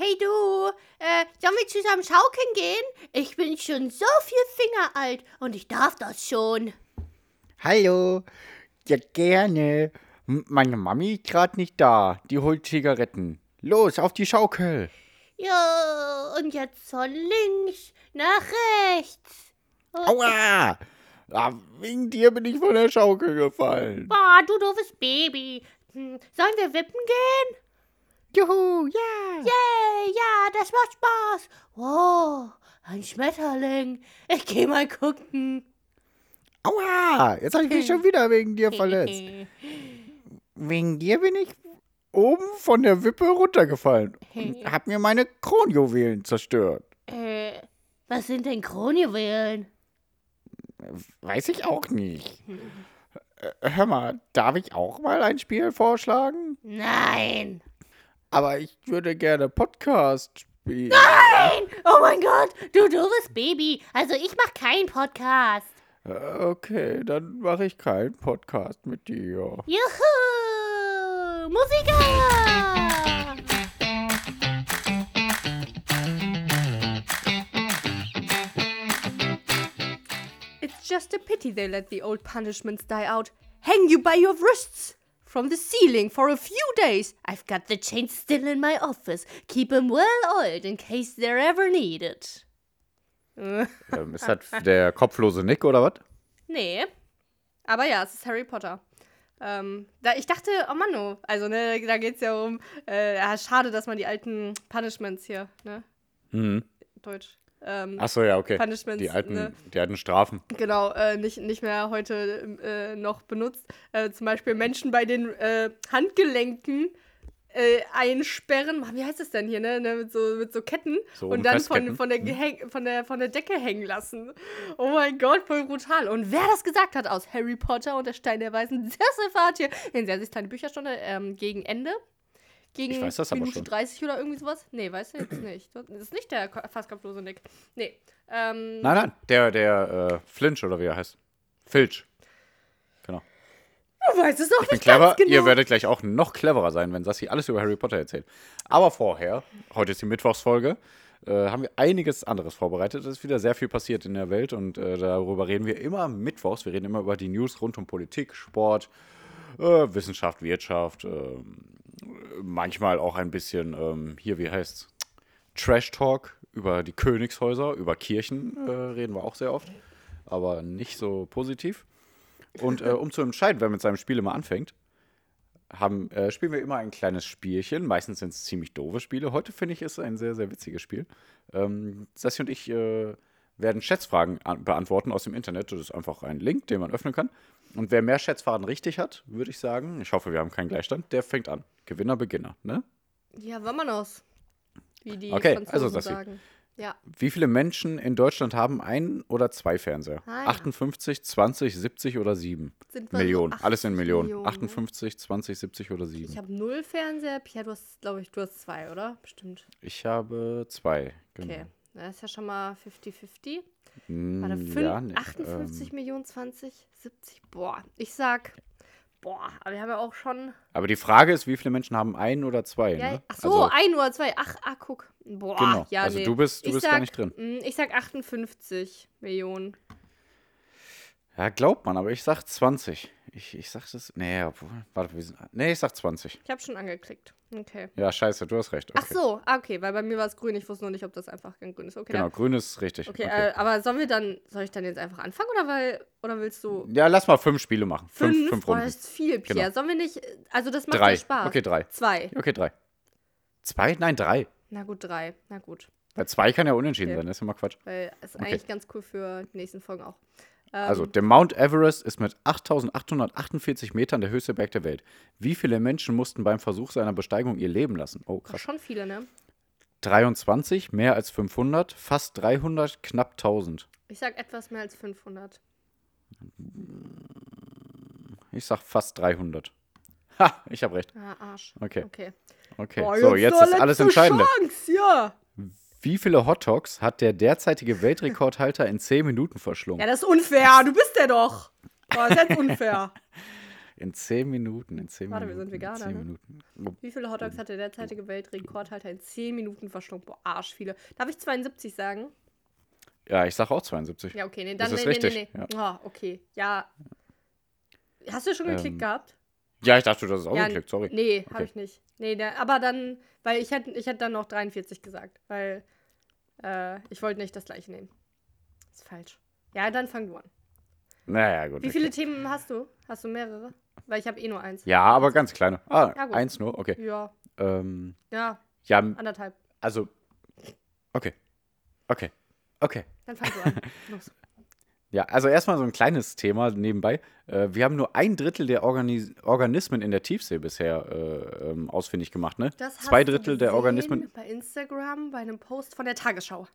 hey du, äh, sollen wir zusammen schaukeln gehen? Ich bin schon so viel Finger alt und ich darf das schon. Hallo. Ja, gerne. Meine Mami ist gerade nicht da. Die holt Zigaretten. Los, auf die Schaukel. Ja, und jetzt von links nach rechts. Und, Aua! Ah, wegen dir bin ich von der Schaukel gefallen. Boah, du doofes Baby. Hm, sollen wir wippen gehen? Juhu, ja. Yay, ja, das macht Spaß. Wow, ein Schmetterling. Ich geh mal gucken. Aua! Jetzt habe ich mich schon wieder wegen dir verletzt. Wegen dir bin ich oben von der Wippe runtergefallen und hab mir meine Kronjuwelen zerstört. äh, was sind denn Kronjuwelen? Weiß ich auch nicht. Äh, Hör mal, darf ich auch mal ein Spiel vorschlagen? Nein. Aber ich würde gerne Podcast spielen. Nein! Oh mein Gott, du doofes Baby. Also ich mach keinen Podcast. Äh, Okay, dann mache ich keinen Podcast mit dir. Juhu! Musiker! It's just a pity they let the old punishments die out. Hang you by your wrists from the ceiling for a few days. I've got the chains still in my office. Keep 'em well oiled in case they're ever needed. Ähm, ist das der kopflose Nick oder was? Nee. Aber ja, es ist Harry Potter. Ähm, da, ich dachte, oh Mann, oh, also ne, da geht es ja um, äh, ja, schade, dass man die alten Punishments hier, ne, Mhm. Deutsch, ähm, Achso, ja, okay. Punishments, Die alten, ne? die alten Strafen. genau, äh, nicht, nicht mehr heute äh, noch benutzt. Äh, zum Beispiel Menschen bei den äh, Handgelenken äh, einsperren. Wie heißt das denn hier, ne? ne mit, so, mit so Ketten So und dann von, von, der, Gehäng- von, der, von der Decke hängen lassen. Oh mein Gott, voll brutal. Und wer das gesagt hat aus Harry Potter und der Stein der Weißen, das erfahrt ihr in sehr, sehr kleine Bücherstunde ähm, gegen Ende. Gegen Ich weiß das aber Minute schon. 30 oder irgendwie sowas? Nee, weißt du jetzt nicht. Das ist nicht der fast kopflose Nick. Nee. Ähm, Nein, nein, der, der äh, Flinch oder wie er heißt. Filch. Genau. du weißt es doch Ich bin nicht clever. ganz genau. Ihr werdet gleich auch noch cleverer sein, wenn Sassi alles über Harry Potter erzählt. Aber vorher, heute ist die Mittwochsfolge, äh, haben wir einiges anderes vorbereitet. Es ist wieder sehr viel passiert in der Welt und äh, darüber reden wir immer mittwochs. Wir reden immer über die News rund um Politik, Sport, äh, Wissenschaft, Wirtschaft, ähm, manchmal auch ein bisschen, ähm, hier, wie heißt's? Trash Talk über die Königshäuser, über Kirchen äh, reden wir auch sehr oft, aber nicht so positiv. Und äh, um zu entscheiden, wer mit seinem Spiel immer anfängt, haben, äh, spielen wir immer ein kleines Spielchen. Meistens sind es ziemlich doofe Spiele. Heute finde ich es ein sehr, sehr witziges Spiel. Ähm, Sassi und ich äh, werden Schätzfragen an beantworten aus dem Internet. Das ist einfach ein Link, den man öffnen kann. Und wer mehr Schätzfragen richtig hat, würde ich sagen, ich hoffe, wir haben keinen Gleichstand, der fängt an. Gewinner, Beginner, ne? Ja, Vamonos. Wie die Okay, Franzosen also Sassi. sagen. Ja. Wie viele Menschen in Deutschland haben ein oder zwei Fernseher? Ah, ja. 58, 20, 70 oder 7? Sind wir so Millionen. 80 Alles in Millionen. Millionen, ne? 58, 20, 70 oder 7? Ich habe null Fernseher. Pierre, du hast, glaube ich, du hast zwei, oder? Bestimmt. Ich habe zwei. Genau. Okay. Das ist ja schon mal 50-50. Mm, Warte, fünf- ja, ne, 58 ähm, Millionen, 20, 70. Boah, ich sag. Boah, aber wir haben ja auch schon. aber die Frage ist, wie viele Menschen haben ein oder zwei? Ja, ne? ach so, also, ein oder zwei. Ach, ah, guck. Boah, Genau. ja, Also nee. du bist- du ich bist sag, gar nicht drin. mm, Ich sag 58 Millionen. Ja, glaubt man, aber ich sag 20. Ich, ich sag das. Nee, obwohl, warte, wir sind. Nee, ich sag 20. Ich habe schon angeklickt. Okay. Ja, scheiße, du hast recht. Okay. Ach so, ah, okay, weil bei mir war es grün. Ich wusste noch nicht, ob das einfach grün ist. Okay, Genau, dann- grün ist richtig. okay, Äh, aber sollen wir dann, soll ich dann jetzt einfach anfangen oder weil, oder willst du ja, lass mal fünf Spiele machen. Fünf, fünf, Boah, Runden. das ist viel, Pierre. Genau. Sollen wir nicht, also das macht Drei. ja Spaß. Okay, drei. Zwei. Okay, drei. Zwei? Nein, drei. Na gut, drei. Na gut. Bei zwei kann ja unentschieden Okay. sein, das ist immer Quatsch. Weil es ist Okay. eigentlich ganz cool für die nächsten Folgen auch. Ähm, Also, der Mount Everest ist mit 8848 Metern der höchste Berg der Welt. Wie viele Menschen mussten beim Versuch seiner Besteigung ihr Leben lassen? Oh, krass. schon viele, ne? 23, mehr als 500, fast 300, knapp 1000. Ich sag etwas mehr als 500. Ich sag fast 300. Ha, ich habe recht. Ah, Arsch. Okay, Okay. okay. Boah, so, jetzt ist alles Entscheidende. Chance, ja. Wie viele Hotdogs hat der derzeitige Weltrekordhalter in 10 Minuten verschlungen? Ja, das ist unfair. Du bist der doch. Boah, das ist jetzt unfair. In zehn Minuten, in zehn Warte, wir Minuten. sind Veganer, in zehn ne? Minuten. Oh, Wie viele Hotdogs hat der derzeitige Weltrekordhalter in 10 Minuten verschlungen? Boah, arsch viele. Darf ich 72 sagen? Ja, ich sag auch 72. Ja, okay, nee, Das dann ist nee, nee, richtig, nee, nee. Oh, okay. Ja. Hast du schon geklickt Ähm, gehabt? Ja, ich dachte, du hast es auch ja, geklickt, sorry. Nee, Okay. habe ich nicht. Nee, der, aber dann, weil ich hätte ich hätt dann noch 43 gesagt, weil äh, ich wollte nicht das gleiche nehmen. Ist falsch. Ja, dann fang du an. Naja, gut. Wie okay. viele Themen hast du? Hast du mehrere? Weil ich habe eh nur eins. Ja, aber ganz kleine. Ah, Ja, eins nur, okay. Ja, Ähm, ja, ja, anderthalb. also, okay. Okay. Okay. Dann fang du an. Los. Ja, also erstmal so ein kleines Thema nebenbei. Äh, wir haben nur ein Drittel der Organis Organismen in der Tiefsee bisher äh, ähm, ausfindig gemacht, ne? Das hast Zwei du Drittel der gesehen Organismen. Bei Instagram, bei einem Post von der Tagesschau.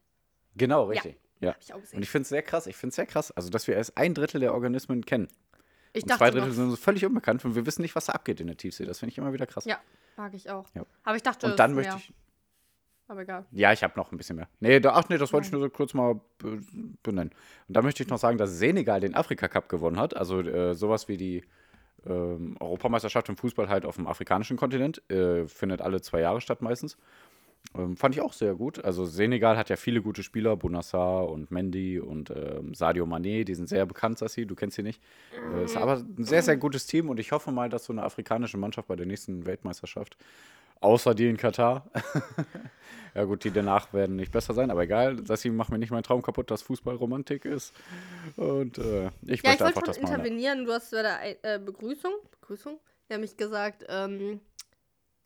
Genau, richtig. Ja. Hab ich auch gesehen. Und ich finde es sehr krass. Ich finde es sehr krass. Also, dass wir erst ein Drittel der Organismen kennen. Ich Und dachte zwei Drittel noch, sind uns völlig unbekannt und wir wissen nicht, was da abgeht in der Tiefsee. Das finde ich immer wieder krass. Ja, mag ich auch. Ja. Aber ich dachte, Und dann möchte ja, ich. Aber egal. Ja, ich habe noch ein bisschen mehr. Nee, da, ach nee, das wollte ich nur so kurz mal be benennen. Und da möchte ich noch sagen, dass Senegal den Afrika-Cup gewonnen hat. Also äh, sowas wie die ähm, Europameisterschaft im Fußball halt auf dem afrikanischen Kontinent. Äh, findet alle zwei Jahre statt meistens. Ähm, fand ich auch sehr gut. Also Senegal hat ja viele gute Spieler, Bonassar und Mendy und ähm, Sadio Mané, die sind sehr bekannt, Sassi, du kennst sie nicht. Äh, ist aber ein sehr, sehr gutes Team und ich hoffe mal, dass so eine afrikanische Mannschaft bei der nächsten Weltmeisterschaft, außer die in Katar, ja gut, die danach werden nicht besser sein, aber egal, Sassi, mach mir nicht meinen Traum kaputt, dass Fußball Romantik ist. Und äh, ich Ja, möchte ich wollte einfach, dass mal... intervenieren. Du hast bei der äh, Begrüßung, Begrüßung, nämlich gesagt, ähm,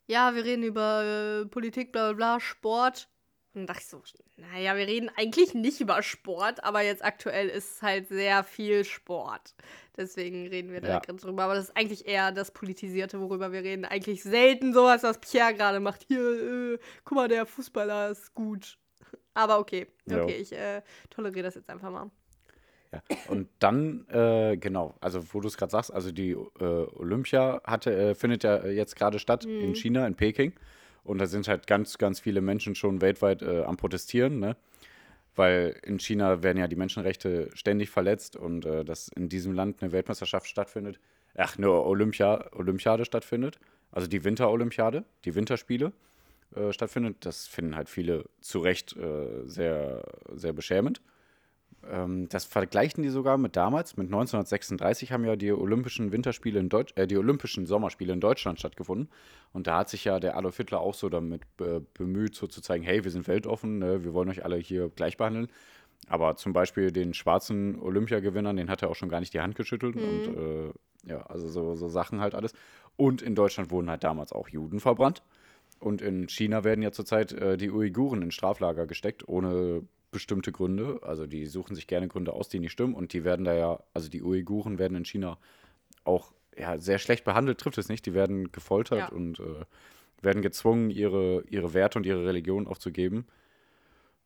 ja, wir reden über äh, Politik, bla bla bla, Sport. Und dann dachte ich so, naja, wir reden eigentlich nicht über Sport, aber jetzt aktuell ist halt sehr viel Sport. Deswegen reden wir da Ja. gerade drüber. Aber das ist eigentlich eher das Politisierte, worüber wir reden. Eigentlich selten sowas, was Pierre gerade macht. Hier, äh, guck mal, der Fußballer ist gut. Aber okay, Jo. okay, ich äh, toleriere das jetzt einfach mal. Ja. Und dann, äh, genau, also wo du es gerade sagst, also die äh, Olympia hatte, äh, findet ja jetzt gerade statt Mhm. in China, in Peking. Und da sind halt ganz, ganz viele Menschen schon weltweit äh, am Protestieren, ne? Weil in China werden ja die Menschenrechte ständig verletzt und äh, dass in diesem Land eine Weltmeisterschaft stattfindet, ach, eine Olympia, Olympiade stattfindet, also die Winterolympiade, die Winterspiele äh, stattfindet, das finden halt viele zu Recht äh, sehr, sehr beschämend. Ähm, das vergleichen die sogar mit damals, mit 1936 haben ja die Olympischen Winterspiele in Deutsch, äh, die Olympischen Sommerspiele in Deutschland stattgefunden. Und da hat sich ja der Adolf Hitler auch so damit be bemüht, so zu zeigen, hey, wir sind weltoffen, ne, wir wollen euch alle hier gleich behandeln. Aber zum Beispiel den schwarzen Olympiagewinnern, den hat er auch schon gar nicht die Hand geschüttelt. Und äh, ja, also so, so Sachen halt alles. Und in Deutschland wurden halt damals auch Juden verbrannt. Und in China werden ja zurzeit äh, die Uiguren in Straflager gesteckt, ohne bestimmte Gründe. Also die suchen sich gerne Gründe aus, die nicht stimmen. Und die werden da ja, also die Uiguren werden in China auch ja, sehr schlecht behandelt, trifft es nicht. Die werden gefoltert Ja. und äh, werden gezwungen, ihre, ihre Werte und ihre Religion aufzugeben.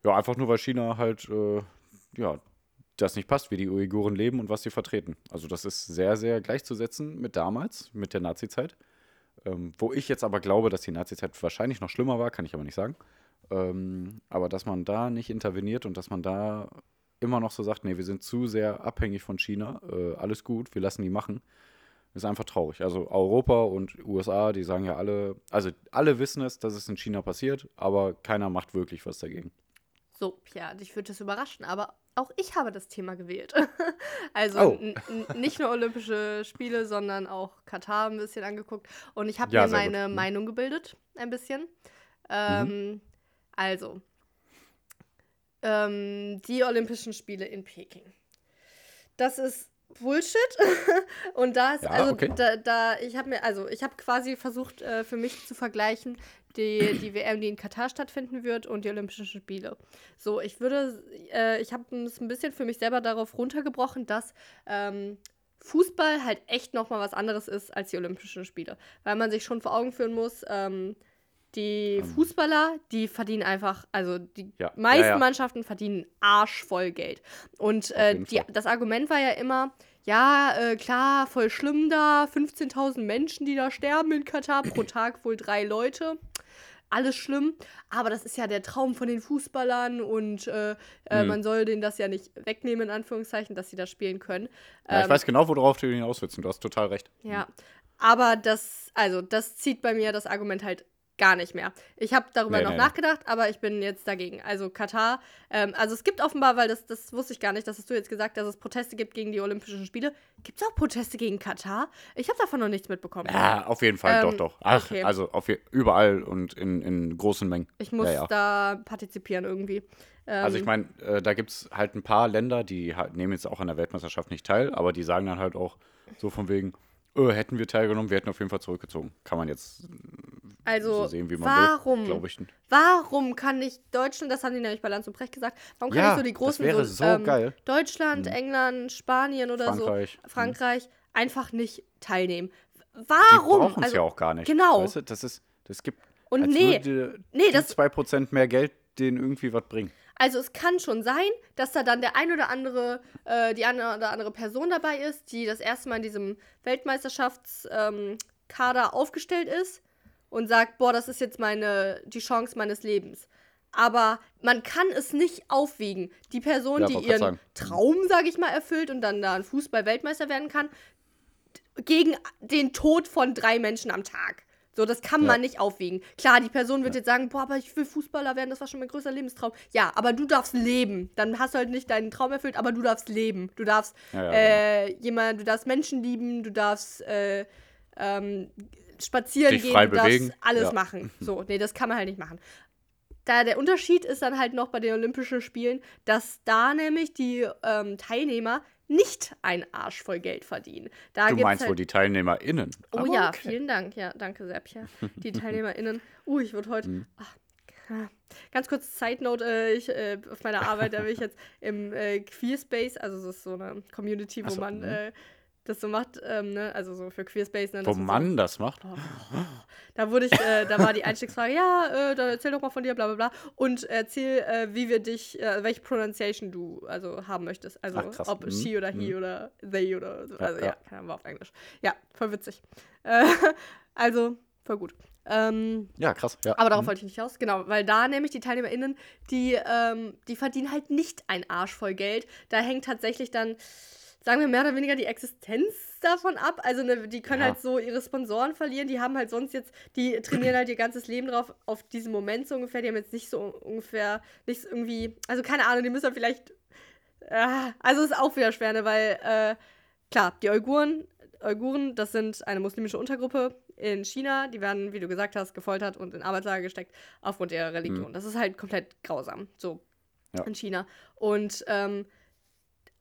Ja, einfach nur, weil China halt, äh, ja, das nicht passt, wie die Uiguren leben und was sie vertreten. Also das ist sehr, sehr gleichzusetzen mit damals, mit der Nazizeit. Ähm, wo ich jetzt aber glaube, dass die Nazizeit wahrscheinlich noch schlimmer war, kann ich aber nicht sagen. Ähm, aber dass man da nicht interveniert und dass man da immer noch so sagt, nee, wir sind zu sehr abhängig von China, äh, alles gut, wir lassen die machen, ist einfach traurig. Also Europa und USA, die sagen ja alle, also alle wissen es, dass es in China passiert, aber keiner macht wirklich was dagegen. So, ja, dich würde das überraschen, aber auch ich habe das Thema gewählt. also Oh. nicht nur Olympische Spiele, sondern auch Katar ein bisschen angeguckt. Und ich habe Ja, mir sehr gut. meine Mhm. Meinung gebildet, ein bisschen. Ähm, Also, ähm, die Olympischen Spiele in Peking. Das ist Bullshit. Und da ist, Ja, also, okay. da, da, ich habe mir, also, ich habe quasi versucht, äh, für mich zu vergleichen, die, die WM, die in Katar stattfinden wird, und die Olympischen Spiele. So, ich würde, äh, ich habe es ein bisschen für mich selber darauf runtergebrochen, dass ähm, Fußball halt echt nochmal was anderes ist als die Olympischen Spiele. Weil man sich schon vor Augen führen muss, ähm, die Fußballer, die verdienen einfach, also die Ja, meisten ja, ja. Mannschaften verdienen arschvoll Geld. Und äh, die, das Argument war ja immer, ja, äh, klar, voll schlimm da, 15.000 Menschen, die da sterben in Katar, pro Tag wohl drei Leute. alles schlimm, aber das ist ja der Traum von den Fußballern und äh, Mhm. man soll denen das ja nicht wegnehmen, in Anführungszeichen, dass sie das spielen können. Ja, ich Ähm, weiß genau, worauf du willst. und Du hast total recht. ja, aber das, also das zieht bei mir das Argument halt gar nicht mehr. Ich habe darüber Nee, noch nee. nachgedacht, aber ich bin jetzt dagegen. Also Katar, ähm, also es gibt offenbar, weil das, das wusste ich gar nicht, das hast du jetzt gesagt, dass es Proteste gibt gegen die Olympischen Spiele. Gibt es auch Proteste gegen Katar? Ich habe davon noch nichts mitbekommen. Ja, auf jeden Fall, Ähm, doch, doch. Ach, okay. also auf, überall und in, in großen Mengen. Ich muss ja, ja. da partizipieren irgendwie. Ähm, Also ich meine, äh, da gibt es halt ein paar Länder, die halt, nehmen jetzt auch an der Weltmeisterschaft nicht teil, aber die sagen dann halt auch so von wegen, äh, hätten wir teilgenommen, wir hätten auf jeden Fall zurückgezogen. Kann man jetzt also so sehen, warum, will, ich. warum kann nicht Deutschland, das haben die nämlich bei Lanz und Brecht gesagt, warum kann Ja, nicht so die das großen wäre so, so. Mhm. Deutschland, England, Spanien oder Frankreich. so, Frankreich, einfach nicht teilnehmen? Die Warum? brauchen es Also, ja auch gar nicht. genau. Weißt du, das ist, das gibt, Und nee, würde nee, die das- 2% mehr Geld denen irgendwie was bringen. Also es kann schon sein, dass da dann der ein oder andere, äh, die eine oder andere Person dabei ist, die das erste Mal in diesem Weltmeisterschaftskader ähm, aufgestellt ist und sagt, boah, das ist jetzt meine, die Chance meines Lebens. Aber man kann es nicht aufwiegen. Die Person, Ja, die ihren sagen. Traum, sage ich mal, erfüllt und dann da ein Fußball-Weltmeister werden kann, gegen den Tod von drei Menschen am Tag. So, das kann Ja. man nicht aufwiegen. Klar, die Person wird jetzt sagen, boah, aber ich will Fußballer werden, das war schon mein größter Lebenstraum. Ja, aber du darfst leben. Dann hast du halt nicht deinen Traum erfüllt, aber du darfst leben. Du darfst Ja, ja, äh, jemand, du darfst Menschen lieben, du darfst äh, ähm, spazieren Dich gehen, bewegen. alles Ja. machen. So, nee, das kann man halt nicht machen. Da der Unterschied ist dann halt noch bei den Olympischen Spielen, dass da nämlich die ähm, Teilnehmer nicht ein Arsch voll Geld verdienen. Da Du meinst halt wohl die TeilnehmerInnen. Oh Aber ja, okay. vielen Dank. Ja, danke, Seppchen. Die TeilnehmerInnen. Uh, ich würde heute. Mhm. Ach, ah. ganz kurz Side Note: äh, ich, äh, Auf meiner Arbeit, da bin ich jetzt im äh, Queerspace, also es ist so eine Community, wo so, man mhm. äh, das so macht, ähm, ne? also so für Queerspace. Ne? Wo das ist so- Mann das macht. da wurde ich, äh, da war die Einstiegsfrage, ja, äh, dann erzähl doch mal von dir, bla bla bla. Und erzähl, äh, wie wir dich, äh, welche Pronunciation du also haben möchtest. Also Ach, ob Mhm. she oder he Mhm. oder they oder so. Also ja, ja. keine Ahnung, war auf Englisch. Ja, voll witzig. Äh, also, voll gut. Ähm, Ja, krass. Ja. aber darauf Mhm. wollte ich nicht aus. Genau, weil da nämlich die TeilnehmerInnen, die, ähm, die verdienen halt nicht ein Arsch voll Geld. Da hängt tatsächlich dann, sagen wir mehr oder weniger die Existenz davon ab. Also ne, die können Ja. halt so ihre Sponsoren verlieren. Die haben halt sonst jetzt, die trainieren halt ihr ganzes Leben drauf, auf diesen Moment so ungefähr. Die haben jetzt nicht so ungefähr, nicht so irgendwie, also keine Ahnung, die müssen halt vielleicht, äh, also ist auch wieder schwer, ne, weil, äh, klar, die Uiguren, Uiguren, das sind eine muslimische Untergruppe in China, die werden, wie du gesagt hast, gefoltert und in Arbeitslager gesteckt aufgrund ihrer Religion. Das ist halt komplett grausam, so Ja. in China. Und ähm,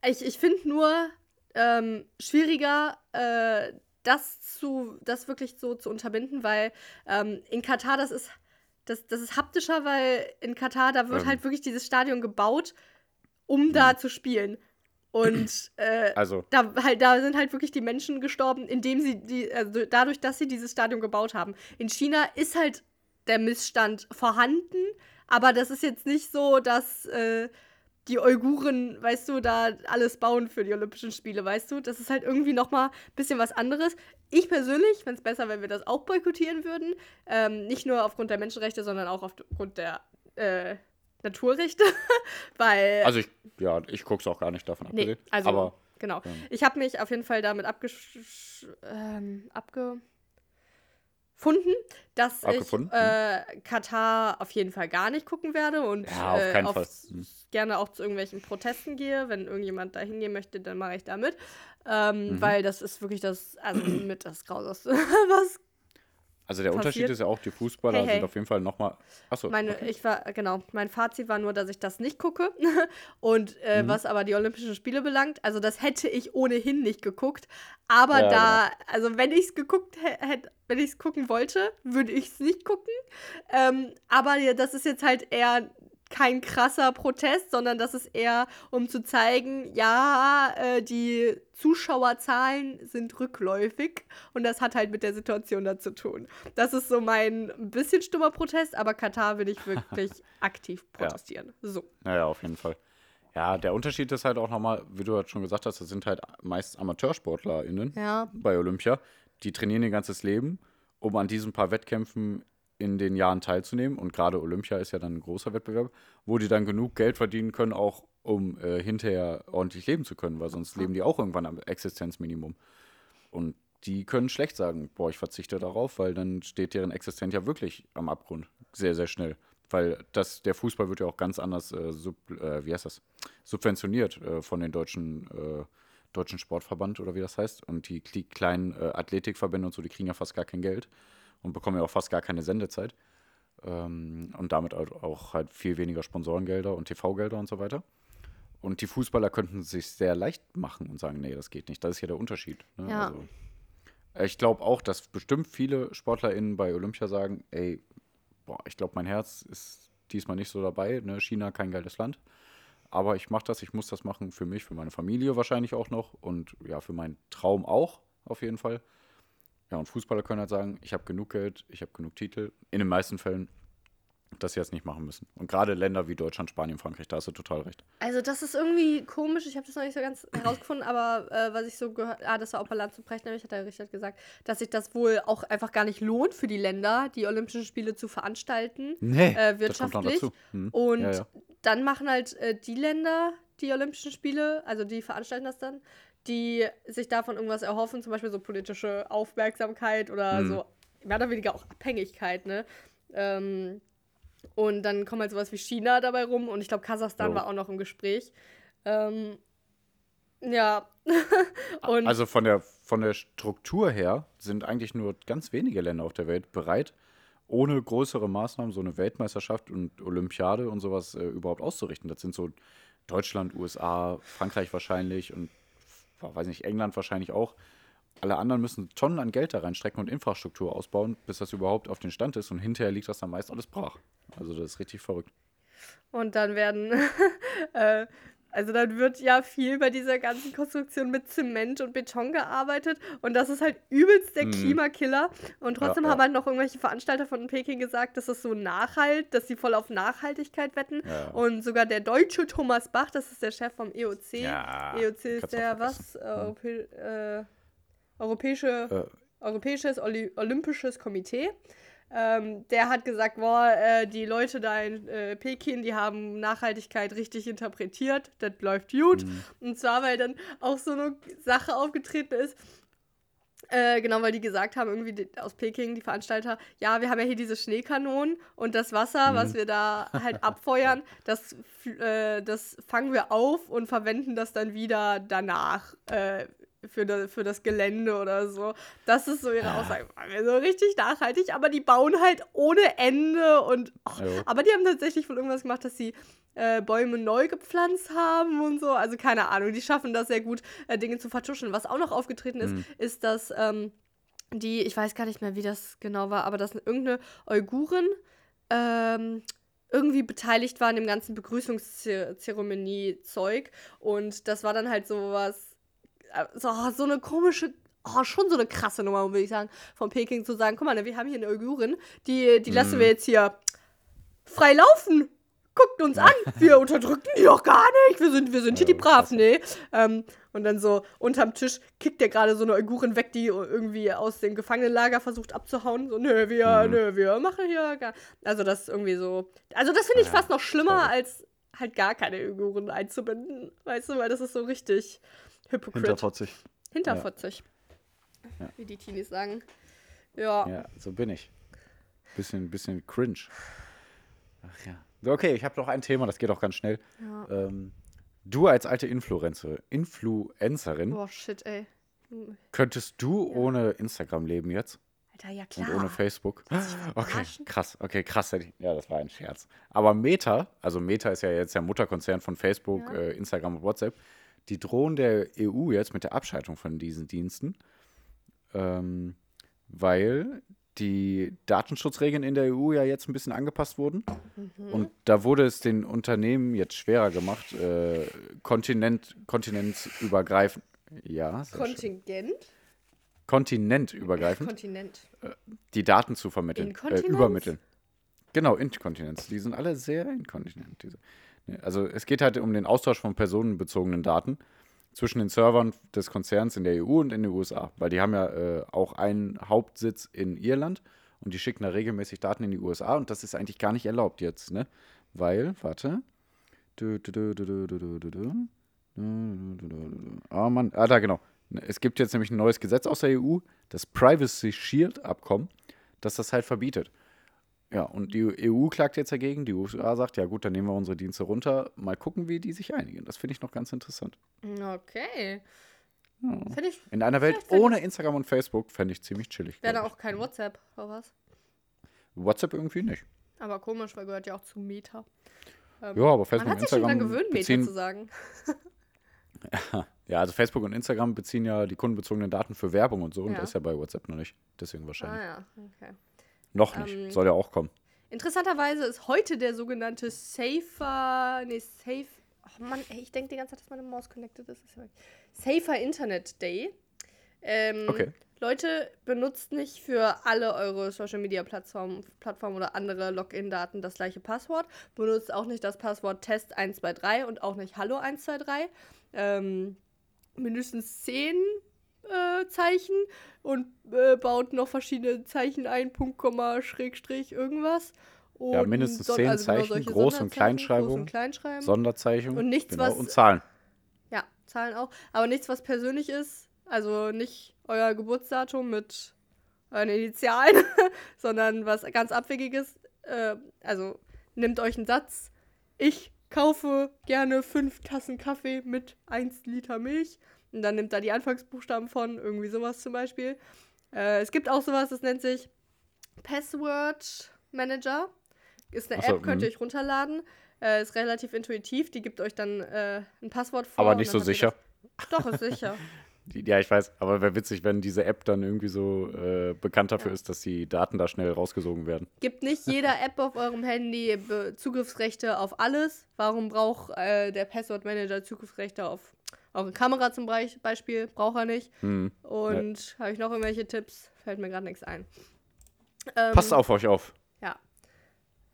ich, ich finde nur ähm, schwieriger, äh, das zu, das wirklich so zu unterbinden, weil ähm, in Katar, das ist, das, das ist haptischer, weil in Katar, da wird Ähm. halt wirklich dieses Stadion gebaut, um da zu spielen. Und äh, Also, da, halt, da sind halt wirklich die Menschen gestorben, indem sie die, also dadurch, dass sie dieses Stadion gebaut haben. In China ist halt der Missstand vorhanden, aber das ist jetzt nicht so, dass äh, die Uiguren, weißt du, da alles bauen für die Olympischen Spiele, weißt du? Das ist halt irgendwie nochmal ein bisschen was anderes. Ich persönlich fände es besser, wenn wir das auch boykottieren würden. Ähm, nicht nur aufgrund der Menschenrechte, sondern auch aufgrund der äh, Naturrechte. Weil also ich, ja, ich gucke es auch gar nicht davon Nee, abgesehen. also aber genau. ähm, Ich habe mich auf jeden Fall damit abgesch ähm, abgefunden, dass Abgefunden? ich äh, Katar auf jeden Fall gar nicht gucken werde und Ja, auf äh, auf- gerne auch zu irgendwelchen Protesten gehe. Wenn irgendjemand da hingehen möchte, dann mache ich da mit. Ähm, Mhm. Weil das ist wirklich das, also mit das Grausamste, was also der Unterschied passiert. ist ja auch, die Fußballer Hey, hey. sind auf jeden Fall nochmal. Achso, Meine, okay. ich war, genau, mein Fazit war nur, dass ich das nicht gucke. Und äh, Mhm. was aber die Olympischen Spiele belangt, also das hätte ich ohnehin nicht geguckt. Aber Ja, da, also wenn ich es geguckt hätte, wenn ich es gucken wollte, würde ich es nicht gucken. Ähm, aber das ist jetzt halt eher kein krasser Protest, sondern das ist eher, um zu zeigen, ja, äh, die Zuschauerzahlen sind rückläufig und das hat halt mit der Situation da zu tun. Das ist so mein ein bisschen stummer Protest, aber Katar will ich wirklich aktiv protestieren. So. Naja, auf jeden Fall. Ja, der Unterschied ist halt auch nochmal, wie du halt schon gesagt hast, das sind halt meist AmateursportlerInnen Ja. bei Olympia. Die trainieren ihr ganzes Leben, um an diesen paar Wettkämpfen in den Jahren teilzunehmen. Und gerade Olympia ist ja dann ein großer Wettbewerb, wo die dann genug Geld verdienen können, auch um äh, hinterher ordentlich leben zu können, weil sonst leben die auch irgendwann am Existenzminimum. Und die können schlecht sagen, boah, ich verzichte darauf, weil dann steht deren Existenz ja wirklich am Abgrund. Sehr, sehr schnell. Weil das, der Fußball wird ja auch ganz anders äh, sub, äh, wie heißt das? subventioniert äh, von den deutschen, äh, deutschen Sportverband oder wie das heißt. Und die, die kleinen äh, Athletikverbände und so, die kriegen ja fast gar kein Geld und bekommen ja auch fast gar keine Sendezeit. Ähm, und damit auch halt viel weniger Sponsorengelder und TV-Gelder und so weiter. Und die Fußballer könnten sich sehr leicht machen und sagen, nee, das geht nicht. Das ist ja der Unterschied. Ne? Ja. Also, ich glaube auch, dass bestimmt viele SportlerInnen bei Olympia sagen, ey, boah, ich glaube, mein Herz ist diesmal nicht so dabei. Ne? China, kein geiles Land. Aber ich mache das, ich muss das machen für mich, für meine Familie wahrscheinlich auch noch und ja, für meinen Traum auch auf jeden Fall. Ja, und Fußballer können halt sagen, ich habe genug Geld, ich habe genug Titel. In den meisten Fällen, dass sie jetzt nicht machen müssen. Und gerade Länder wie Deutschland, Spanien, Frankreich, da hast du total recht. Also das ist irgendwie komisch, ich habe das noch nicht so ganz herausgefunden, aber äh, was ich so gehört, ah, das war auch bei Land zu Brecht, nämlich hat der Richard gesagt, dass sich das wohl auch einfach gar nicht lohnt für die Länder, die Olympischen Spiele zu veranstalten, Nee, äh, das wirtschaftlich. dazu. Hm. Und Ja, ja. dann machen halt äh, die Länder die Olympischen Spiele, also die veranstalten das dann, die sich davon irgendwas erhoffen, zum Beispiel so politische Aufmerksamkeit oder Mhm. so mehr oder weniger auch Abhängigkeit, ne? Ähm, und dann kommt halt sowas wie China dabei rum und ich glaube, Kasachstan Jo. war auch noch im Gespräch. Ähm, ja. Also von der, von der Struktur her sind eigentlich nur ganz wenige Länder auf der Welt bereit, ohne größere Maßnahmen so eine Weltmeisterschaft und Olympiade und sowas äh, überhaupt auszurichten. Das sind so Deutschland, USA, Frankreich wahrscheinlich und weiß nicht, England wahrscheinlich auch. Alle anderen müssen Tonnen an Geld da reinstrecken und Infrastruktur ausbauen, bis das überhaupt auf den Stand ist und hinterher liegt das dann meist alles brach. Also das ist richtig verrückt. Und dann werden, äh, also dann wird ja viel bei dieser ganzen Konstruktion mit Zement und Beton gearbeitet und das ist halt übelst der Mhm. Klimakiller. Und trotzdem Ja, haben ja. halt noch irgendwelche Veranstalter von Peking gesagt, dass es so nachhalt, dass sie voll auf Nachhaltigkeit wetten. Ja. Und sogar der deutsche Thomas Bach, das ist der Chef vom EOC. EOC ist der was? vergessen. Europä äh, Europäische Äh, Europäisches Olympisches Komitee. Ähm, der hat gesagt, boah, äh, die Leute da in äh, Peking, die haben Nachhaltigkeit richtig interpretiert, das läuft gut. Mhm. Und zwar, weil dann auch so eine Sache aufgetreten ist, äh, genau, weil die gesagt haben, irgendwie die, aus Peking, die Veranstalter, ja, wir haben ja hier diese Schneekanonen und das Wasser, Mhm. was wir da halt abfeuern, das, äh, das fangen wir auf und verwenden das dann wieder danach äh, für, das, für das Gelände oder so. Das ist so ihre Ah. Aussage. So richtig nachhaltig, aber die bauen halt ohne Ende und. Jo. aber die haben tatsächlich wohl irgendwas gemacht, dass sie äh, Bäume neu gepflanzt haben und so. Also keine Ahnung, die schaffen das sehr gut, äh, Dinge zu vertuschen. Was auch noch aufgetreten ist, Mhm. ist, dass ähm, die, ich weiß gar nicht mehr, wie das genau war, aber dass irgendeine Uiguren ähm, irgendwie beteiligt war an dem ganzen Begrüßungszeremonie-Zeug. Und das war dann halt sowas, äh, so, so eine komische, oh, schon so eine krasse Nummer, würde ich sagen, von Peking zu sagen, guck mal, ne, wir haben hier eine Uigurin, die, die lassen Mhm. wir jetzt hier frei laufen. Guckt uns an, wir unterdrücken die doch gar nicht. Wir sind, wir sind hier die Braven, nee. Ähm, und dann so unterm Tisch kickt der gerade so eine Uigurin weg, die irgendwie aus dem Gefangenenlager versucht abzuhauen. So, nö, wir, Mhm. nö, wir machen hier gar. Also, das ist irgendwie so. Also, das finde ich fast noch schlimmer, als halt gar keine Uiguren einzubinden. Weißt du, weil das ist so richtig hypocrite. Hinterfotzig. Hinterfotzig. Ja. Wie die Teenies sagen. Ja. Ja, so bin ich. Bisschen, bisschen cringe. Ach ja. Okay, ich habe noch ein Thema, das geht auch ganz schnell. ja. Ähm, du als alte Influencer, Influencerin, Boah, shit, ey. könntest du ohne Instagram leben jetzt? Alter, ja Und klar. ohne Facebook? Okay, krass. Okay, krass. Ja, das war ein Scherz. Aber Meta, also Meta ist ja jetzt der Mutterkonzern von Facebook, Ja. äh, Instagram und WhatsApp, die drohen der EU jetzt mit der Abschaltung von diesen Diensten, ähm, weil die Datenschutzregeln in der EU ja jetzt ein bisschen angepasst wurden. Mhm. Und da wurde es den Unternehmen jetzt schwerer gemacht, äh, Kontinent, kontinentsübergreifend, ja. Kontingent? kontinentübergreifend Kontinent. die Daten zu vermitteln, äh, übermitteln. Genau, Inkontinenz. Die sind alle sehr inkontinent. Diese. Also es geht halt um den Austausch von personenbezogenen Daten zwischen den Servern des Konzerns in der EU und in den USA, weil die haben ja äh, auch einen Hauptsitz in Irland und die schicken da regelmäßig Daten in die USA und das ist eigentlich gar nicht erlaubt jetzt, ne? Weil, warte. Ah, oh Mann, ah, da genau. Ne, es gibt jetzt nämlich ein neues Gesetz aus der EU, das Privacy Shield Abkommen, das das halt verbietet. Ja, und die EU klagt jetzt dagegen. Die USA sagt, ja gut, dann nehmen wir unsere Dienste runter. Mal gucken, wie die sich einigen. Das finde ich noch ganz interessant. Okay. Ja. Ich. In einer Welt ohne Instagram und Facebook fände ich ziemlich chillig. Wäre da auch kein WhatsApp oder was? WhatsApp irgendwie nicht. Aber komisch, weil gehört ja auch zu Meta. Ähm, Ja, aber Man Facebook und hat sich schon Instagram gewöhnt, Meta beziehen, zu sagen. Ja, also Facebook und Instagram beziehen ja die kundenbezogenen Daten für Werbung und so und Ja. das ist ja bei WhatsApp noch nicht. Deswegen wahrscheinlich. Ah ja, okay. Noch nicht. Ähm, Soll ja auch kommen. Interessanterweise ist heute der sogenannte Safer, nee, Safe, oh Mann, ey, ich denke die ganze Zeit, dass meine Maus connected ist. ist ja weg. Safer Internet Day. Ähm, Okay. Leute, benutzt nicht für alle eure Social Media Plattformen, Plattformen oder andere Login-Daten das gleiche Passwort. Benutzt auch nicht das Passwort Test123 und auch nicht Hallo 123. Ähm, mindestens 10 äh, Zeichen und äh, baut noch verschiedene Zeichen ein, Punkt, Komma, Schrägstrich, irgendwas. Ja, Und mindestens son- 10 genau Zeichen, Groß- und Kleinschreibung, Groß- und Kleinschreiben. Sonderzeichen und nichts, genau, was- und Zahlen. Ja, Zahlen auch. Aber nichts, was persönlich ist. Also nicht euer Geburtsdatum mit euren Initialen, sondern was ganz Abwegiges. Äh, also nehmt euch einen Satz. Ich kaufe gerne fünf Tassen Kaffee mit 1 Liter Milch. Und dann nimmt da die Anfangsbuchstaben von, irgendwie sowas zum Beispiel. Äh, es gibt auch sowas, das nennt sich Password Manager. Ist eine so, App, könnt ihr mhm. euch runterladen. Äh, ist relativ intuitiv. Die gibt euch dann äh, ein Passwort vor. Aber nicht so sicher. das- Doch, ist sicher. Ja, ich weiß, aber wäre witzig, wenn diese App dann irgendwie so äh, bekannt dafür Ja. ist, dass die Daten da schnell rausgesogen werden. Gibt nicht jeder App auf eurem Handy Zugriffsrechte auf alles. Warum braucht äh, der Password Manager Zugriffsrechte auf eure Kamera zum Beispiel? Braucht er nicht. Hm. Und habe ich noch irgendwelche Tipps? Fällt mir gerade nichts ein. Ähm, Passt auf euch auf. Ja.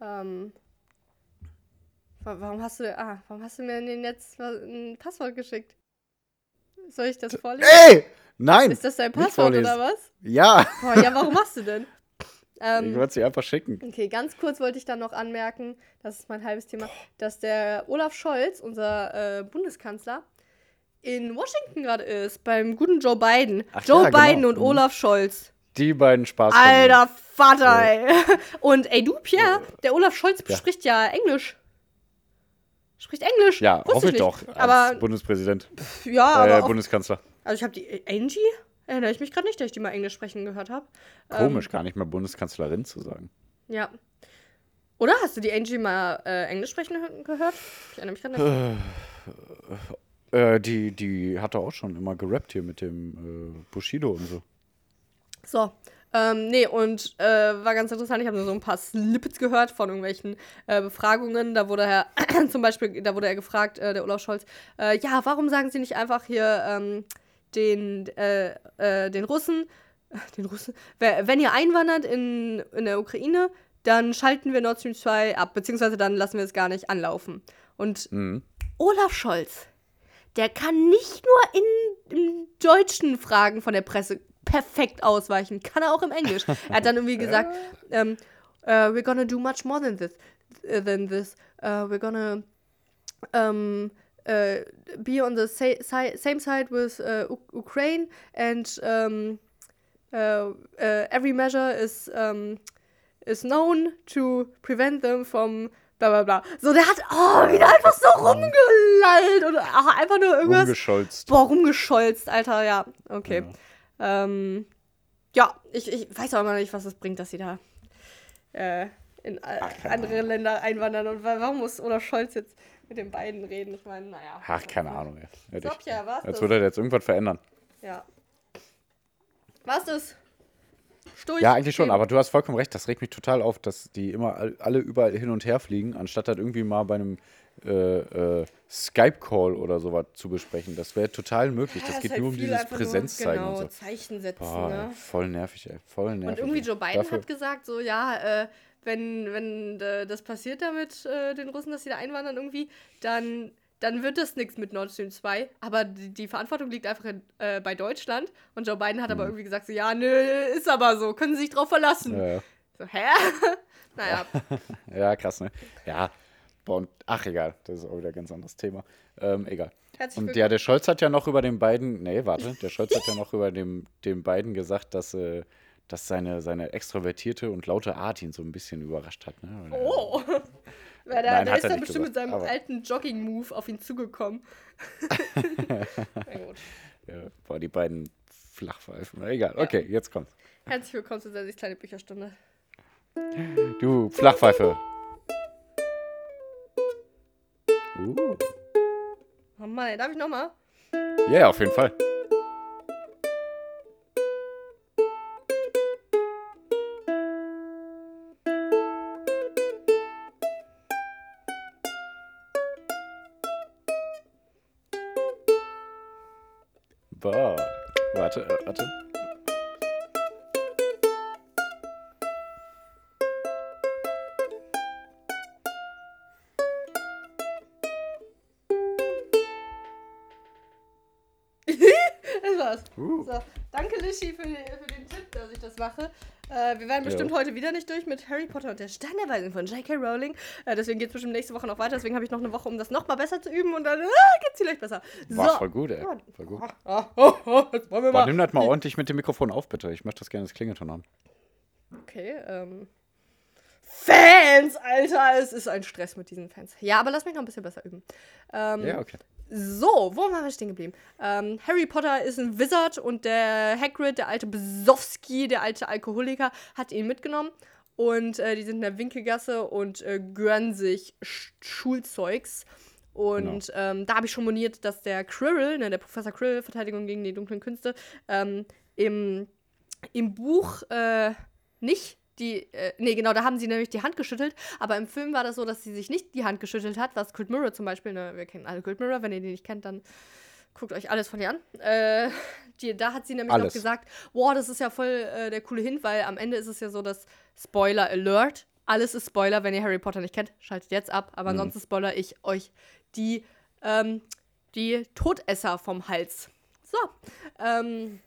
Ähm, wa- warum hast du, ah, warum hast du mir denn jetzt ein Passwort geschickt? Soll ich das vorlesen? Ey! Nein! Ist das dein Passwort oder was? Ja! Boah, ja, warum machst du denn? ich Ähm, wollte sie einfach schicken. okay, ganz kurz wollte ich dann noch anmerken, das ist mein halbes Thema, dass der Olaf Scholz, unser äh, Bundeskanzler, in Washington gerade ist, beim guten Joe Biden. Ach Joe ja, genau. Biden und Mhm. Olaf Scholz. Die beiden Spaß. Alter Vater, ey. Und ey, du, Pierre, Äh, der Olaf Scholz ja. spricht ja Englisch. Spricht Englisch. Ja, Wusste hoffe ich nicht. doch. Als Aber, Bundespräsident. ja, äh, aber auch, Bundeskanzler. also ich habe die äh, Angie, erinnere ich mich gerade nicht, dass ich die mal Englisch sprechen gehört habe. Komisch, gar nicht mal Bundeskanzlerin zu sagen. Ja. Oder hast du die Angie mal äh, Englisch sprechen hö- gehört? Ich erinnere mich gerade nicht. Äh, die, die hatte auch schon immer gerappt hier mit dem äh, Bushido und so. So. Ähm, nee, und äh, war ganz interessant. Ich habe nur so ein paar Snippets gehört von irgendwelchen äh, Befragungen. Da wurde er zum Beispiel, da wurde er gefragt, äh, der Olaf Scholz, äh, ja, warum sagen Sie nicht einfach hier ähm, den, äh, äh, den Russen, den Russen, wenn ihr einwandert in, in der Ukraine, dann schalten wir Nord Stream 2 ab, beziehungsweise dann lassen wir es gar nicht anlaufen. Und Mhm. Olaf Scholz, der kann nicht nur in, in deutschen Fragen von der Presse perfekt ausweichen, kann er auch im Englisch. Er hat dann irgendwie gesagt, ähm, äh, we're gonna do much more than this. uh, Than this. Uh, we're gonna um, uh, be on the sa si same side with uh, Ukraine and um, uh, uh, every measure is um, is known to prevent them from bla bla bla. So, der hat oh, wieder einfach so rumgelallt und ach, einfach nur irgendwas. Rumgescholzt. Boah, rumgescholzt, Alter, ja. Okay. Ähm, ja, ich, ich weiß auch immer nicht, was es bringt, dass sie da äh, in äh, Ach, andere Länder einwandern. Und wa- warum muss Olaf Scholz jetzt mit den beiden reden? Ich meine, naja. Ach, keine Ahnung. Ey. Ehrlich. Stopp, ja, was? Als würde er jetzt irgendwas verändern. Ja. Was ist? Sturch. Ja, eigentlich schon, aber du hast vollkommen recht. Das regt mich total auf, dass die immer all- alle überall hin und her fliegen, anstatt das irgendwie mal bei einem äh, äh, Skype-Call oder sowas zu besprechen. Das wäre total möglich. Ja, Das ist geht halt nur um dieses einfach Präsenz nur, zeigen genau, und so. Zeichen setzen, Boah, ne? voll nervig, ey. Voll nervig. Und irgendwie Joe Biden Dafür- hat gesagt, so, ja, äh, wenn, wenn äh, das passiert da mit äh, den Russen, dass sie da einwandern irgendwie, dann, dann wird das nichts mit Nord Stream 2. Aber die, die Verantwortung liegt einfach in, äh, bei Deutschland. Und Joe Biden hat aber Mhm. irgendwie gesagt, so, ja, nö, ist aber so, können Sie sich drauf verlassen. Ja, ja. So, hä? naja, Ja, krass, ne? Ja. Und, ach, egal. Das ist auch wieder ein ganz anderes Thema. Ähm, egal. herzlich Und willkommen. ja, der Scholz hat ja noch über den beiden, nee, warte, der Scholz hat ja noch über dem, den beiden gesagt, dass, äh, dass seine, seine extrovertierte und laute Art ihn so ein bisschen überrascht hat. Ne? Weil Oh! Weil der, Nein, hat ist er dann bestimmt mit gesagt, seinem aber- alten Jogging-Move auf ihn zugekommen. Ja, boah, die beiden Flachpfeifen. Egal, okay, jetzt kommt's. Herzlich willkommen zu Sessis kleine Bücherstunde. Du Flachpfeife. Uh. Oh Mann, ey, darf ich nochmal? Ja, auf jeden Fall. Warte, äh, warte. Danke Lischi für, für den Tipp, dass ich das mache. Äh, wir werden bestimmt Jo. heute wieder nicht durch mit Harry Potter und der Stein der Weisen von J.K. Rowling. Äh, deswegen geht es bestimmt nächste Woche noch weiter. Deswegen habe ich noch eine Woche, um das nochmal besser zu üben und dann äh, geht's vielleicht besser. So. War voll gut, ey. Voll gut. Oh, oh, oh, jetzt wollen wir Boah, mal. nimm das mal ordentlich mit dem Mikrofon auf, bitte. Ich möchte das gerne als Klingelton haben. Okay, ähm. Fans, Alter, es ist ein Stress mit diesen Fans. Ja, aber lass mich noch ein bisschen besser üben. Ähm, Ja, okay. So, wo waren wir stehen geblieben? Ähm, Harry Potter ist ein Wizard und der Hagrid, der alte Besowski, der alte Alkoholiker, hat ihn mitgenommen. Und äh, die sind in der Winkelgasse und äh, gönnen sich Sch Schulzeugs. Und ähm, da habe ich schon moniert, dass der Quirrell, ne, der Professor Quirrell, Verteidigung gegen die dunklen Künste, ähm, im, im Buch äh, nicht die, äh, nee, genau, da haben sie nämlich die Hand geschüttelt, aber im Film war das so, dass sie sich nicht die Hand geschüttelt hat, was Cold Mirror zum Beispiel, ne, wir kennen alle Cold Mirror, wenn ihr die nicht kennt, dann guckt euch alles von ihr an. Äh, die, da hat sie nämlich noch Alles. gesagt, wow, das ist ja voll äh, der coole Hint, weil am Ende ist es ja so, dass Spoiler Alert, alles ist Spoiler, wenn ihr Harry Potter nicht kennt, schaltet jetzt ab, aber ansonsten spoiler ich euch die, ähm, die Todesser vom Hals. So, ähm,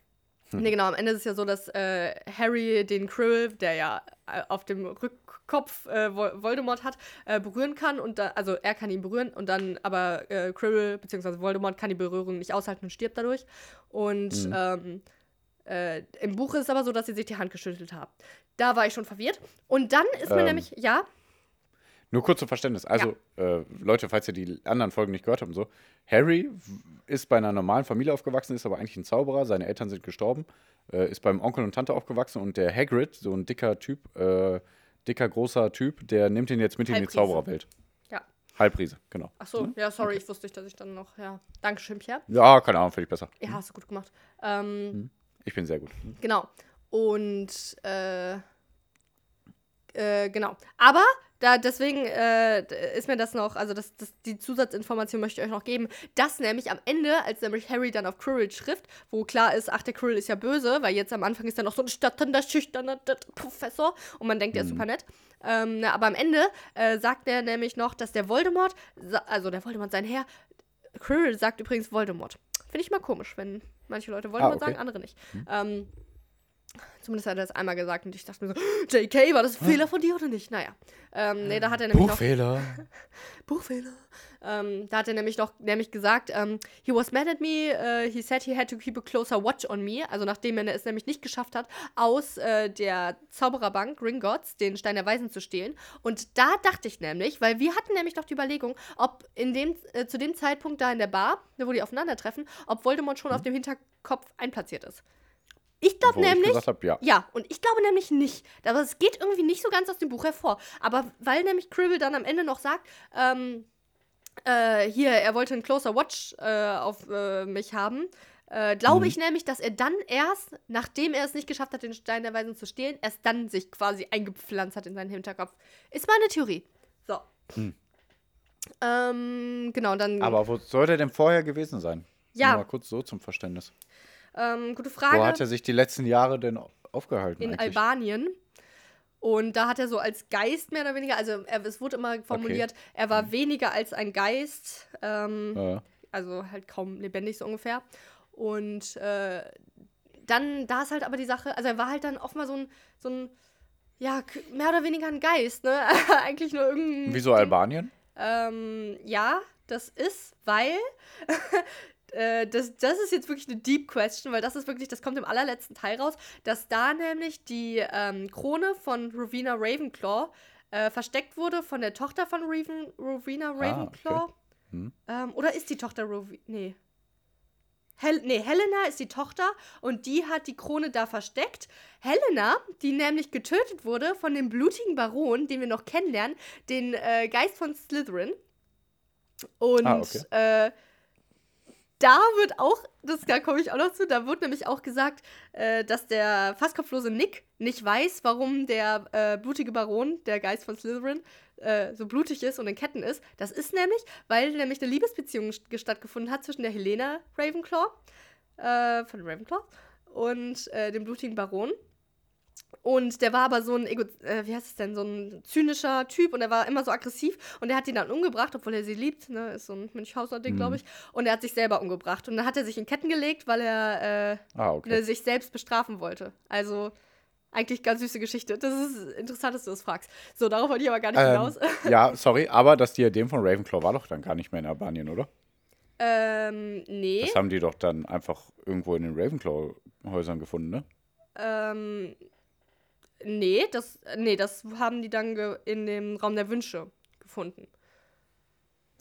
Nee, genau, am Ende ist es ja so, dass äh, Harry den Quirrell, der ja äh, auf dem Rückkopf äh, Vol Voldemort hat, äh, berühren kann und da, also er kann ihn berühren und dann aber äh, Quirrell bzw. Voldemort kann die Berührung nicht aushalten und stirbt dadurch. Und ähm, äh, im Buch ist es aber so, dass sie sich die Hand geschüttelt haben. Da war ich schon verwirrt. Und dann ist mir Ähm, nämlich, ja, Nur kurz zum Verständnis. Also, äh, Leute, falls ihr die anderen Folgen nicht gehört habt und so, Harry ist bei einer normalen Familie aufgewachsen, ist aber eigentlich ein Zauberer. Seine Eltern sind gestorben, äh, ist beim Onkel und Tante aufgewachsen und der Hagrid, so ein dicker Typ, äh, dicker, großer Typ, der nimmt ihn jetzt mit in die Halbriese. Zaubererwelt. ja. Halbriese, genau. Ach so, ja, sorry, ich wusste nicht, dass ich dann noch, ja. Dankeschön, Pierre. Ja, keine Ahnung, finde ich besser. Ja, hast du gut gemacht. Ähm, Ich bin sehr gut. Genau. Und äh, äh, genau. Aber da deswegen äh, ist mir das noch, also das, das, die Zusatzinformation möchte ich euch noch geben, dass nämlich am Ende, als nämlich Harry dann auf Quirrell trifft, wo klar ist, ach, der Quirrell ist ja böse, weil jetzt am Anfang ist er noch so ein stotternder, schüchterner Professor und man denkt, er ist super nett. Ähm, na, aber am Ende äh, sagt er nämlich noch, dass der Voldemort, also der Voldemort, sein Herr, Quirrell sagt übrigens Voldemort. Finde ich mal komisch, wenn manche Leute Voldemort okay. sagen, andere nicht. Ähm, zumindest hat er das einmal gesagt und ich dachte mir so, JK, war das ein Fehler von dir oder nicht? Naja. Ähm, nee, da hat er nämlich noch. Buchfehler. Buchfehler. Ähm, da hat er nämlich noch nämlich gesagt, ähm, he was mad at me, äh, he said he had to keep a closer watch on me. Also nachdem er es nämlich nicht geschafft hat, aus äh, der Zaubererbank Gringotts den Stein der Weisen zu stehlen. Und da dachte ich nämlich, weil wir hatten nämlich noch die Überlegung, ob in dem, äh, zu dem Zeitpunkt da in der Bar, wo die aufeinandertreffen, ob Voldemort schon auf dem Hinterkopf einplatziert ist. Ich glaube ich nämlich. gesagt habe, ja. Ja, und ich glaube nämlich nicht. Aber es geht irgendwie nicht so ganz aus dem Buch hervor. Aber weil nämlich Cribble dann am Ende noch sagt, ähm, äh, hier, er wollte einen Closer Watch äh, auf äh, mich haben, äh, glaube Mhm. ich nämlich, dass er dann erst, nachdem er es nicht geschafft hat, den Stein der Weisen zu stehlen, erst dann sich quasi eingepflanzt hat in seinen Hinterkopf. Ist meine Theorie. So. Ähm, genau, dann. Aber wo soll der denn vorher gewesen sein? Ja. Nur mal kurz so zum Verständnis. Ähm, gute Wo Frage. hat er sich die letzten Jahre denn aufgehalten? in eigentlich? Albanien. Und da hat er so als Geist mehr oder weniger, also er, es wurde immer formuliert, er war weniger als ein Geist, ähm, Ja. also halt kaum lebendig so ungefähr. Und äh, dann, da ist halt aber die Sache, also er war halt dann oft mal so ein, so ein ja, mehr oder weniger ein Geist, ne? Eigentlich nur irgendein. Wieso Albanien? Ähm, ja, das ist, weil. äh, das, das ist jetzt wirklich eine Deep Question, weil das ist wirklich, das kommt im allerletzten Teil raus, dass da nämlich die ähm, Krone von Rowena Ravenclaw äh, versteckt wurde von der Tochter von Raven, Rowena Ravenclaw. Hm. Ähm, oder ist die Tochter Rowena? Nee. Hel nee, Helena ist die Tochter und die hat die Krone da versteckt. Helena, die nämlich getötet wurde von dem blutigen Baron, den wir noch kennenlernen, den äh, Geist von Slytherin. Und Ah, okay. äh, da wird auch, das, da komme ich auch noch zu, da wird nämlich auch gesagt, äh, dass der fast kopflose Nick nicht weiß, warum der äh, blutige Baron, der Geist von Slytherin, äh, so blutig ist und in Ketten ist. Das ist nämlich, weil nämlich eine Liebesbeziehung st- stattgefunden hat zwischen der Helena Ravenclaw, äh, von Ravenclaw, und äh, dem blutigen Baron. Und der war aber so ein, Ego äh, wie heißt es denn, so ein zynischer Typ und er war immer so aggressiv und er hat ihn dann umgebracht, obwohl er sie liebt, ne, ist so ein Münchhauser-Ding, Mhm. glaube ich. Und er hat sich selber umgebracht und dann hat er sich in Ketten gelegt, weil er äh, Ah, okay. ne, sich selbst bestrafen wollte. Also eigentlich ganz süße Geschichte. Das ist interessant, dass du das fragst. So, darauf wollte ich aber gar nicht hinaus. Ähm, ja, sorry, aber das Diadem von Ravenclaw war doch dann gar nicht mehr in Albanien, oder? ähm, nee. Das haben die doch dann einfach irgendwo in den Ravenclaw-Häusern gefunden, ne? Ähm, nee, das, nee, das haben die dann in dem Raum der Wünsche gefunden.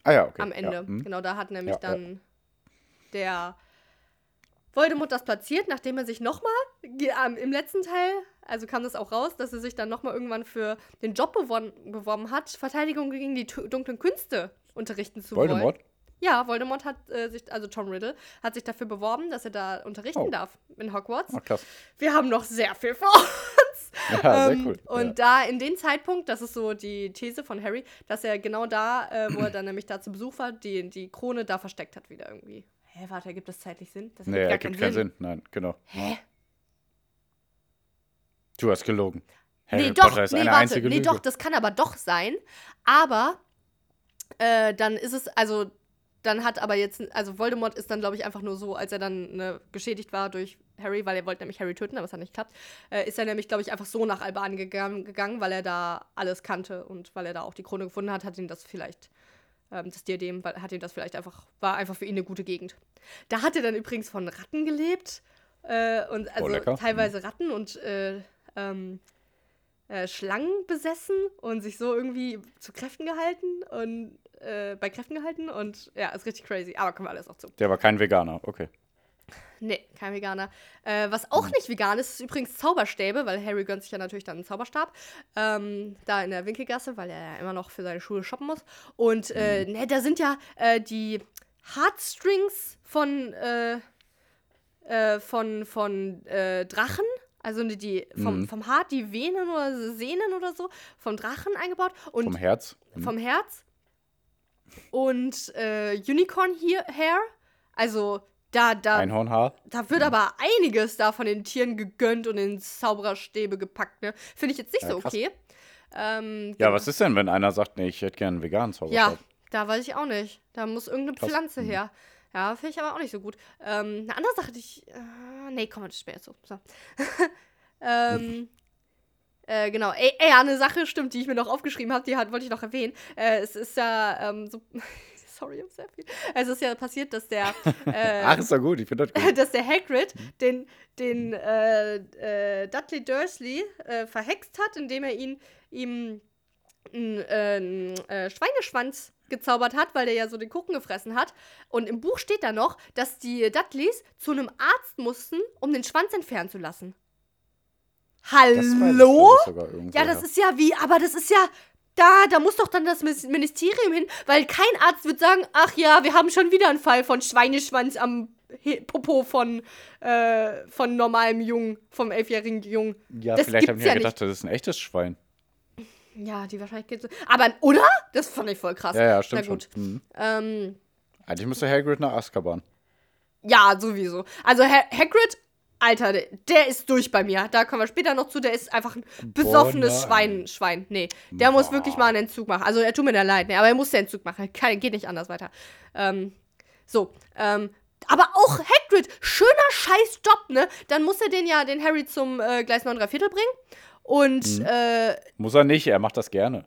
Ah ja, okay. am Ende. Ja, hm. Genau, da hat nämlich Ja, ja. dann der Voldemort das platziert, nachdem er sich nochmal ähm, im letzten Teil, also kam das auch raus, dass er sich dann nochmal irgendwann für den Job bewon- beworben hat, Verteidigung gegen die dunklen Künste unterrichten zu Voldemort? wollen. Ja, Voldemort hat äh, sich, also Tom Riddle, hat sich dafür beworben, dass er da unterrichten Oh. darf in Hogwarts. Ah, krass. Wir haben noch sehr viel vor Ja, sehr Ähm, cool. Und da in dem Zeitpunkt, das ist so die These von Harry, dass er genau da, äh, wo er dann nämlich da zu Besuch war, die, die Krone da versteckt hat wieder irgendwie. Hä, warte, ergibt das zeitlich Sinn? Das ja. Nee, ergibt keinen Sinn. Nein, genau. Hä? Du hast gelogen. Harry nee, doch, Potter ist nee, eine warte, einzige nee, doch, das kann aber doch sein. Aber äh, dann ist es, also, dann hat aber jetzt, also Voldemort ist dann, glaube ich, einfach nur so, als er dann ne, geschädigt war durch Harry, weil er wollte nämlich Harry töten, aber es hat nicht geklappt, äh, ist er nämlich, glaube ich, einfach so nach Albanien gegangen, gegangen, weil er da alles kannte und weil er da auch die Krone gefunden hat, hat ihn das vielleicht, ähm, das Diadem, hat ihn das vielleicht einfach, war einfach für ihn eine gute Gegend. Da hat er dann übrigens von Ratten gelebt äh, und also lecker. teilweise Ratten und äh, ähm, äh, Schlangen besessen und sich so irgendwie zu Kräften gehalten und äh, bei Kräften gehalten und ja, ist richtig crazy. Aber kommen wir alles noch zu. Der war kein Veganer, okay. Nee, kein Veganer. Äh, was auch nicht vegan ist, ist übrigens Zauberstäbe, weil Harry gönnt sich ja natürlich dann einen Zauberstab. Ähm, da in der Winkelgasse, weil er ja immer noch für seine Schule shoppen muss. Und äh, ne, da sind ja äh, die Heartstrings von, äh, äh, von, von äh, Drachen. Also die- die vom, Mhm. vom Hart, die Venen oder Sehnen oder so, vom Drachen eingebaut. Und Vom Herz. Hm. vom Herz. Und Unicorn Hair. Also da, da, Einhornhaar. da wird aber einiges da von den Tieren gegönnt und in Zaubererstäbe gepackt, ne? Finde ich jetzt nicht Ja, so krass. okay. Ähm, Ja, genau. was ist denn, wenn einer sagt, nee, ich hätte gerne einen veganen Ja, Zauberstab? da weiß ich auch nicht. Da muss irgendeine Krass. Pflanze Mhm. her. Ja, finde ich aber auch nicht so gut. Ähm, eine andere Sache, die ich. Äh, nee, kommen wir später zu. So. ähm. Äh, genau. Ey, ey, eine Sache stimmt, die ich mir noch aufgeschrieben habe, die hat, wollte ich noch erwähnen. Äh, es ist ja ähm, so. Sorry, hab sehr viel. Es ist ja passiert, dass der. Äh, Ach, ist doch gut, ich finde das gut. dass der Hagrid Mhm. den, den äh, äh, Dudley Dursley äh, verhext hat, indem er ihn ihm einen äh, äh, Schweineschwanz gezaubert hat, weil der ja so den Kuchen gefressen hat. Und im Buch steht da noch, dass die Dudleys zu einem Arzt mussten, um den Schwanz entfernen zu lassen. Das Hallo? irgendwo, Ja, das ist ja wie, aber das ist ja. Da, da muss doch dann das Ministerium hin, weil kein Arzt wird sagen, ach ja, wir haben schon wieder einen Fall von Schweineschwanz am Popo von, äh, von normalem Jungen, vom elfjährigen Jungen. Ja, das vielleicht haben die ja gedacht, das ist ein echtes Schwein. Ja, die Wahrscheinlichkeit. so- Aber, oder? Das fand ich voll krass. Ja, ja, stimmt schon. Mhm. Ähm, Eigentlich müsste Hagrid nach Azkaban. ja, sowieso. Also ha Hagrid, Alter, der, ist durch bei mir. Da kommen wir später noch zu. Der ist einfach ein besoffenes. Schwein. Schwein. Nee, der muss Boah. wirklich mal einen Entzug machen. Also er tut mir da leid, ne, aber er muss den Entzug machen. Kann, geht nicht anders weiter. Ähm, so, ähm, aber auch Hagrid, schöner Scheißjob, ne? Dann muss er den ja, den Harry zum äh, Gleis 9 3 Viertel bringen. Und Mhm. äh, Muss er nicht, er macht das gerne.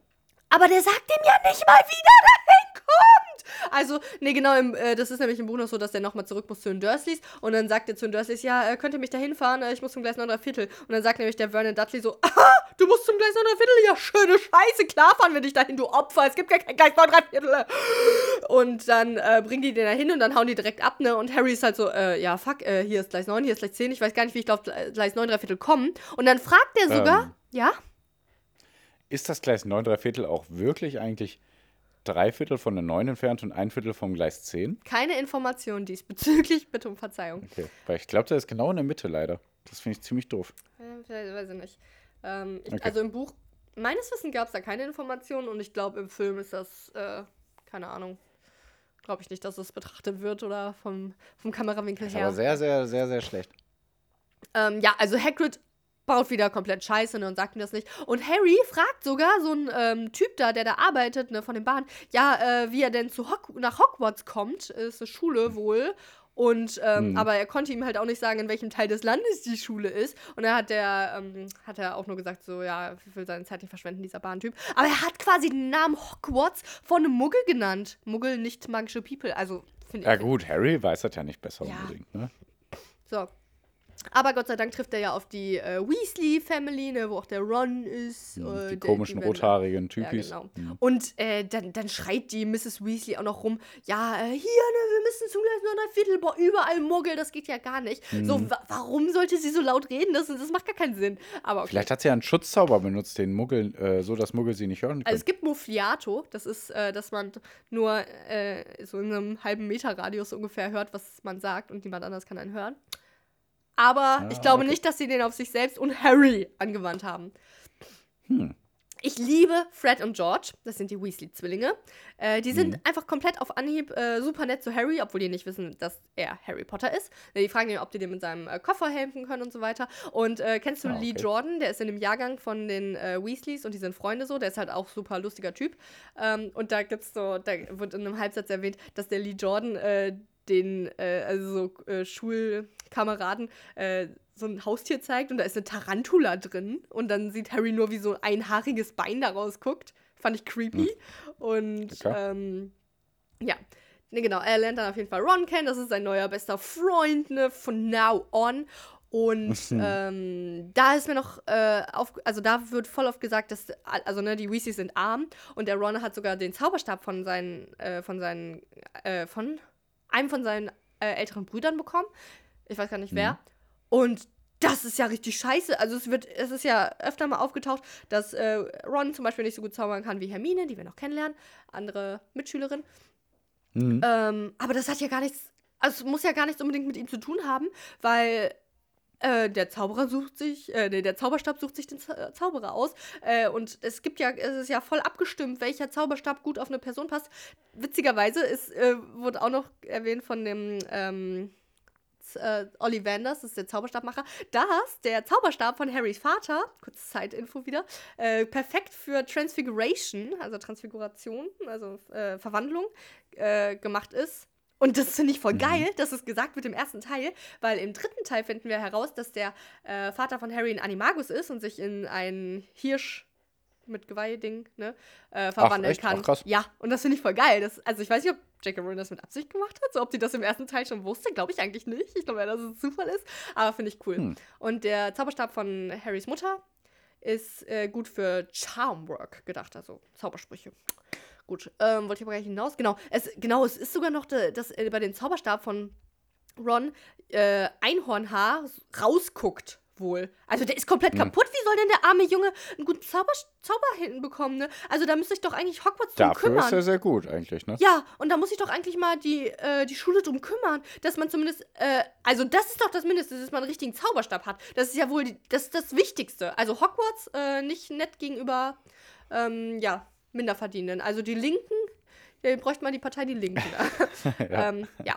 aber der sagt ihm ja nicht mal, wie der dahin kommt. Also, nee, genau, im, äh, das ist nämlich im Buch noch so, dass der nochmal zurück muss zu den Dursleys. Und dann sagt er zu den Dursleys, ja, äh, könnt ihr mich da hinfahren? Äh, ich muss zum Gleis 9 Viertel. Und dann sagt nämlich der Vernon Dudley so, aha, du musst zum Gleis 9 Viertel? Ja, schöne Scheiße, klar fahren wir dich dahin, du Opfer. Es gibt gar kein Gleis 9 Viertel. Und dann äh, bringen die den da hin und dann hauen die direkt ab, ne? Und Harry ist halt so, äh, ja, fuck, äh, hier ist Gleis 9, hier ist Gleis 10. Ich weiß gar nicht, wie ich auf Gleis 9 Viertel kommen. Und dann fragt er sogar, Ähm. ja? Ist das Gleis 9 3 Viertel auch wirklich eigentlich drei Viertel von der 9 entfernt und ein Viertel vom Gleis 10? Keine Informationen diesbezüglich, bitte um Verzeihung. Okay. Weil ich glaube, der ist genau in der Mitte leider. Das finde ich ziemlich doof. Ja, weiß ich nicht. Ähm, ich, Okay. Also im Buch, meines Wissens gab es da keine Informationen und ich glaube, im Film ist das, äh, keine Ahnung. Glaube ich nicht, dass es betrachtet wird oder vom, vom Kamerawinkel her. aber sehr, sehr, sehr, sehr schlecht. Ähm, ja, also Hagrid baut wieder komplett Scheiße ne, und sagt ihm das nicht. Und Harry fragt sogar so einen ähm, Typ da, der da arbeitet, ne, von den Bahnen, ja, äh, wie er denn zu Hock nach Hogwarts kommt. Ist eine Schule wohl. Und, ähm, Mhm. aber er konnte ihm halt auch nicht sagen, in welchem Teil des Landes die Schule ist. Und dann hat der, ähm, hat er auch nur gesagt, so, ja, ich will seine Zeit nicht verschwenden, dieser Bahntyp. Aber er hat quasi den Namen Hogwarts von einem Muggel genannt. Muggel, nicht magische People. Also, finde Ja ich. gut, Harry weiß das ja nicht besser Ja. unbedingt. Ne? So. Aber Gott sei Dank trifft er ja auf die äh, Weasley-Family, ne, wo auch der Ron ist. äh, Hm, Die der- komischen werden- rothaarigen Ja, Typis. genau. Hm. Und äh, dann, dann schreit die Mrs. Weasley auch noch rum, ja, äh, hier, ne, wir müssen zum gleich noch ein Viertel, boah, überall Muggel, das geht ja gar nicht. So, Mhm. wa warum sollte sie so laut reden? Das, das macht gar keinen Sinn. Aber okay. Vielleicht hat sie ja einen Schutzzauber benutzt, den Muggel, äh, so dass Muggel sie nicht hören können. Also es gibt Muffliato, das ist, äh, dass man nur äh, so in einem halben Meter Radius ungefähr hört, was man sagt und niemand anders kann einen hören. Aber Ah, ich glaube okay. nicht, dass sie den auf sich selbst und Harry angewandt haben. Hm. Ich liebe Fred und George, das sind die Weasley-Zwillinge. Äh, die sind Mhm. einfach komplett auf Anhieb äh, super nett zu Harry, obwohl die nicht wissen, dass er Harry Potter ist. Die fragen ihn, ob die dem mit seinem äh, Koffer helfen können und so weiter. Und äh, kennst du Ah, Lee okay. Jordan? Der ist in dem Jahrgang von den äh, Weasleys und die sind Freunde so. Der ist halt auch super lustiger Typ. Ähm, und da gibt's so, da wird in einem Halbsatz erwähnt, dass der Lee Jordan äh, den, äh, also so äh, Schulkameraden, äh, so ein Haustier zeigt und da ist eine Tarantula drin und dann sieht Harry nur, wie so ein haariges Bein da rausguckt. Fand ich creepy. Und Okay. ähm, ja. Ne, genau, er lernt dann auf jeden Fall Ron kennen, das ist sein neuer bester Freund, ne, von now on. Und ähm, da ist mir noch, äh, auf, also da wird voll oft gesagt, dass, also ne, die Weasleys sind arm und der Ron hat sogar den Zauberstab von seinen, äh, von seinen, äh, von einem von seinen äh, älteren Brüdern bekommen. Ich weiß gar nicht wer. Und das ist ja richtig scheiße. Also es wird, es ist ja öfter mal aufgetaucht, dass äh, Ron zum Beispiel nicht so gut zaubern kann wie Hermine, die wir noch kennenlernen, andere Mitschülerin. Mhm. Ähm, aber das hat ja gar nichts, also es muss ja gar nichts unbedingt mit ihm zu tun haben, weil äh, der Zauberer sucht sich, äh, nee, der Zauberstab sucht sich den Zau- Zauberer aus. Äh, und es gibt ja, es ist ja voll abgestimmt, welcher Zauberstab gut auf eine Person passt. Witzigerweise ist, äh, wurde auch noch erwähnt von dem ähm, Z- äh, Ollivanders, das ist der Zauberstabmacher, dass der Zauberstab von Harrys Vater, kurze Zeitinfo wieder, äh, perfekt für Transfiguration, also Transfiguration, also äh, Verwandlung, äh, gemacht ist. Und das finde ich voll geil, dass es gesagt wird im ersten Teil, weil im dritten Teil finden wir heraus, dass der äh, Vater von Harry ein Animagus ist und sich in einen Hirsch mit Geweih-Ding, ne, äh, verwandeln echt? kann. Ach, krass. Ja, und das finde ich voll geil. Das, also ich weiß nicht, ob J.K. Rowling das mit Absicht gemacht hat, so ob die das im ersten Teil schon wusste, glaube ich eigentlich nicht. Ich glaube ja, dass es Zufall ist, aber finde ich cool. Hm. Und der Zauberstab von Harrys Mutter ist äh, gut für Charmwork gedacht, also Zaubersprüche. Gut, ähm, wollte ich aber gar nicht hinaus. Genau, es, genau, es ist sogar noch, de, dass äh, bei dem Zauberstab von Ron äh, Einhornhaar rausguckt wohl. Also der ist komplett Hm. kaputt. Wie soll denn der arme Junge einen guten Zauber, Zauber hinbekommen, ne? Also da müsste ich doch eigentlich Hogwarts drum Dafür kümmern. ist er sehr gut eigentlich, ne? Ja, und da muss ich doch eigentlich mal die, äh, die Schule drum kümmern, dass man zumindest, äh, also das ist doch das Mindeste, dass man einen richtigen Zauberstab hat. Das ist ja wohl die, das, das Wichtigste. Also Hogwarts äh, nicht nett gegenüber, ähm, ja, Minderverdienenden. Also die Linken, da bräuchte man die Partei die Linken. ja. Ähm, ja.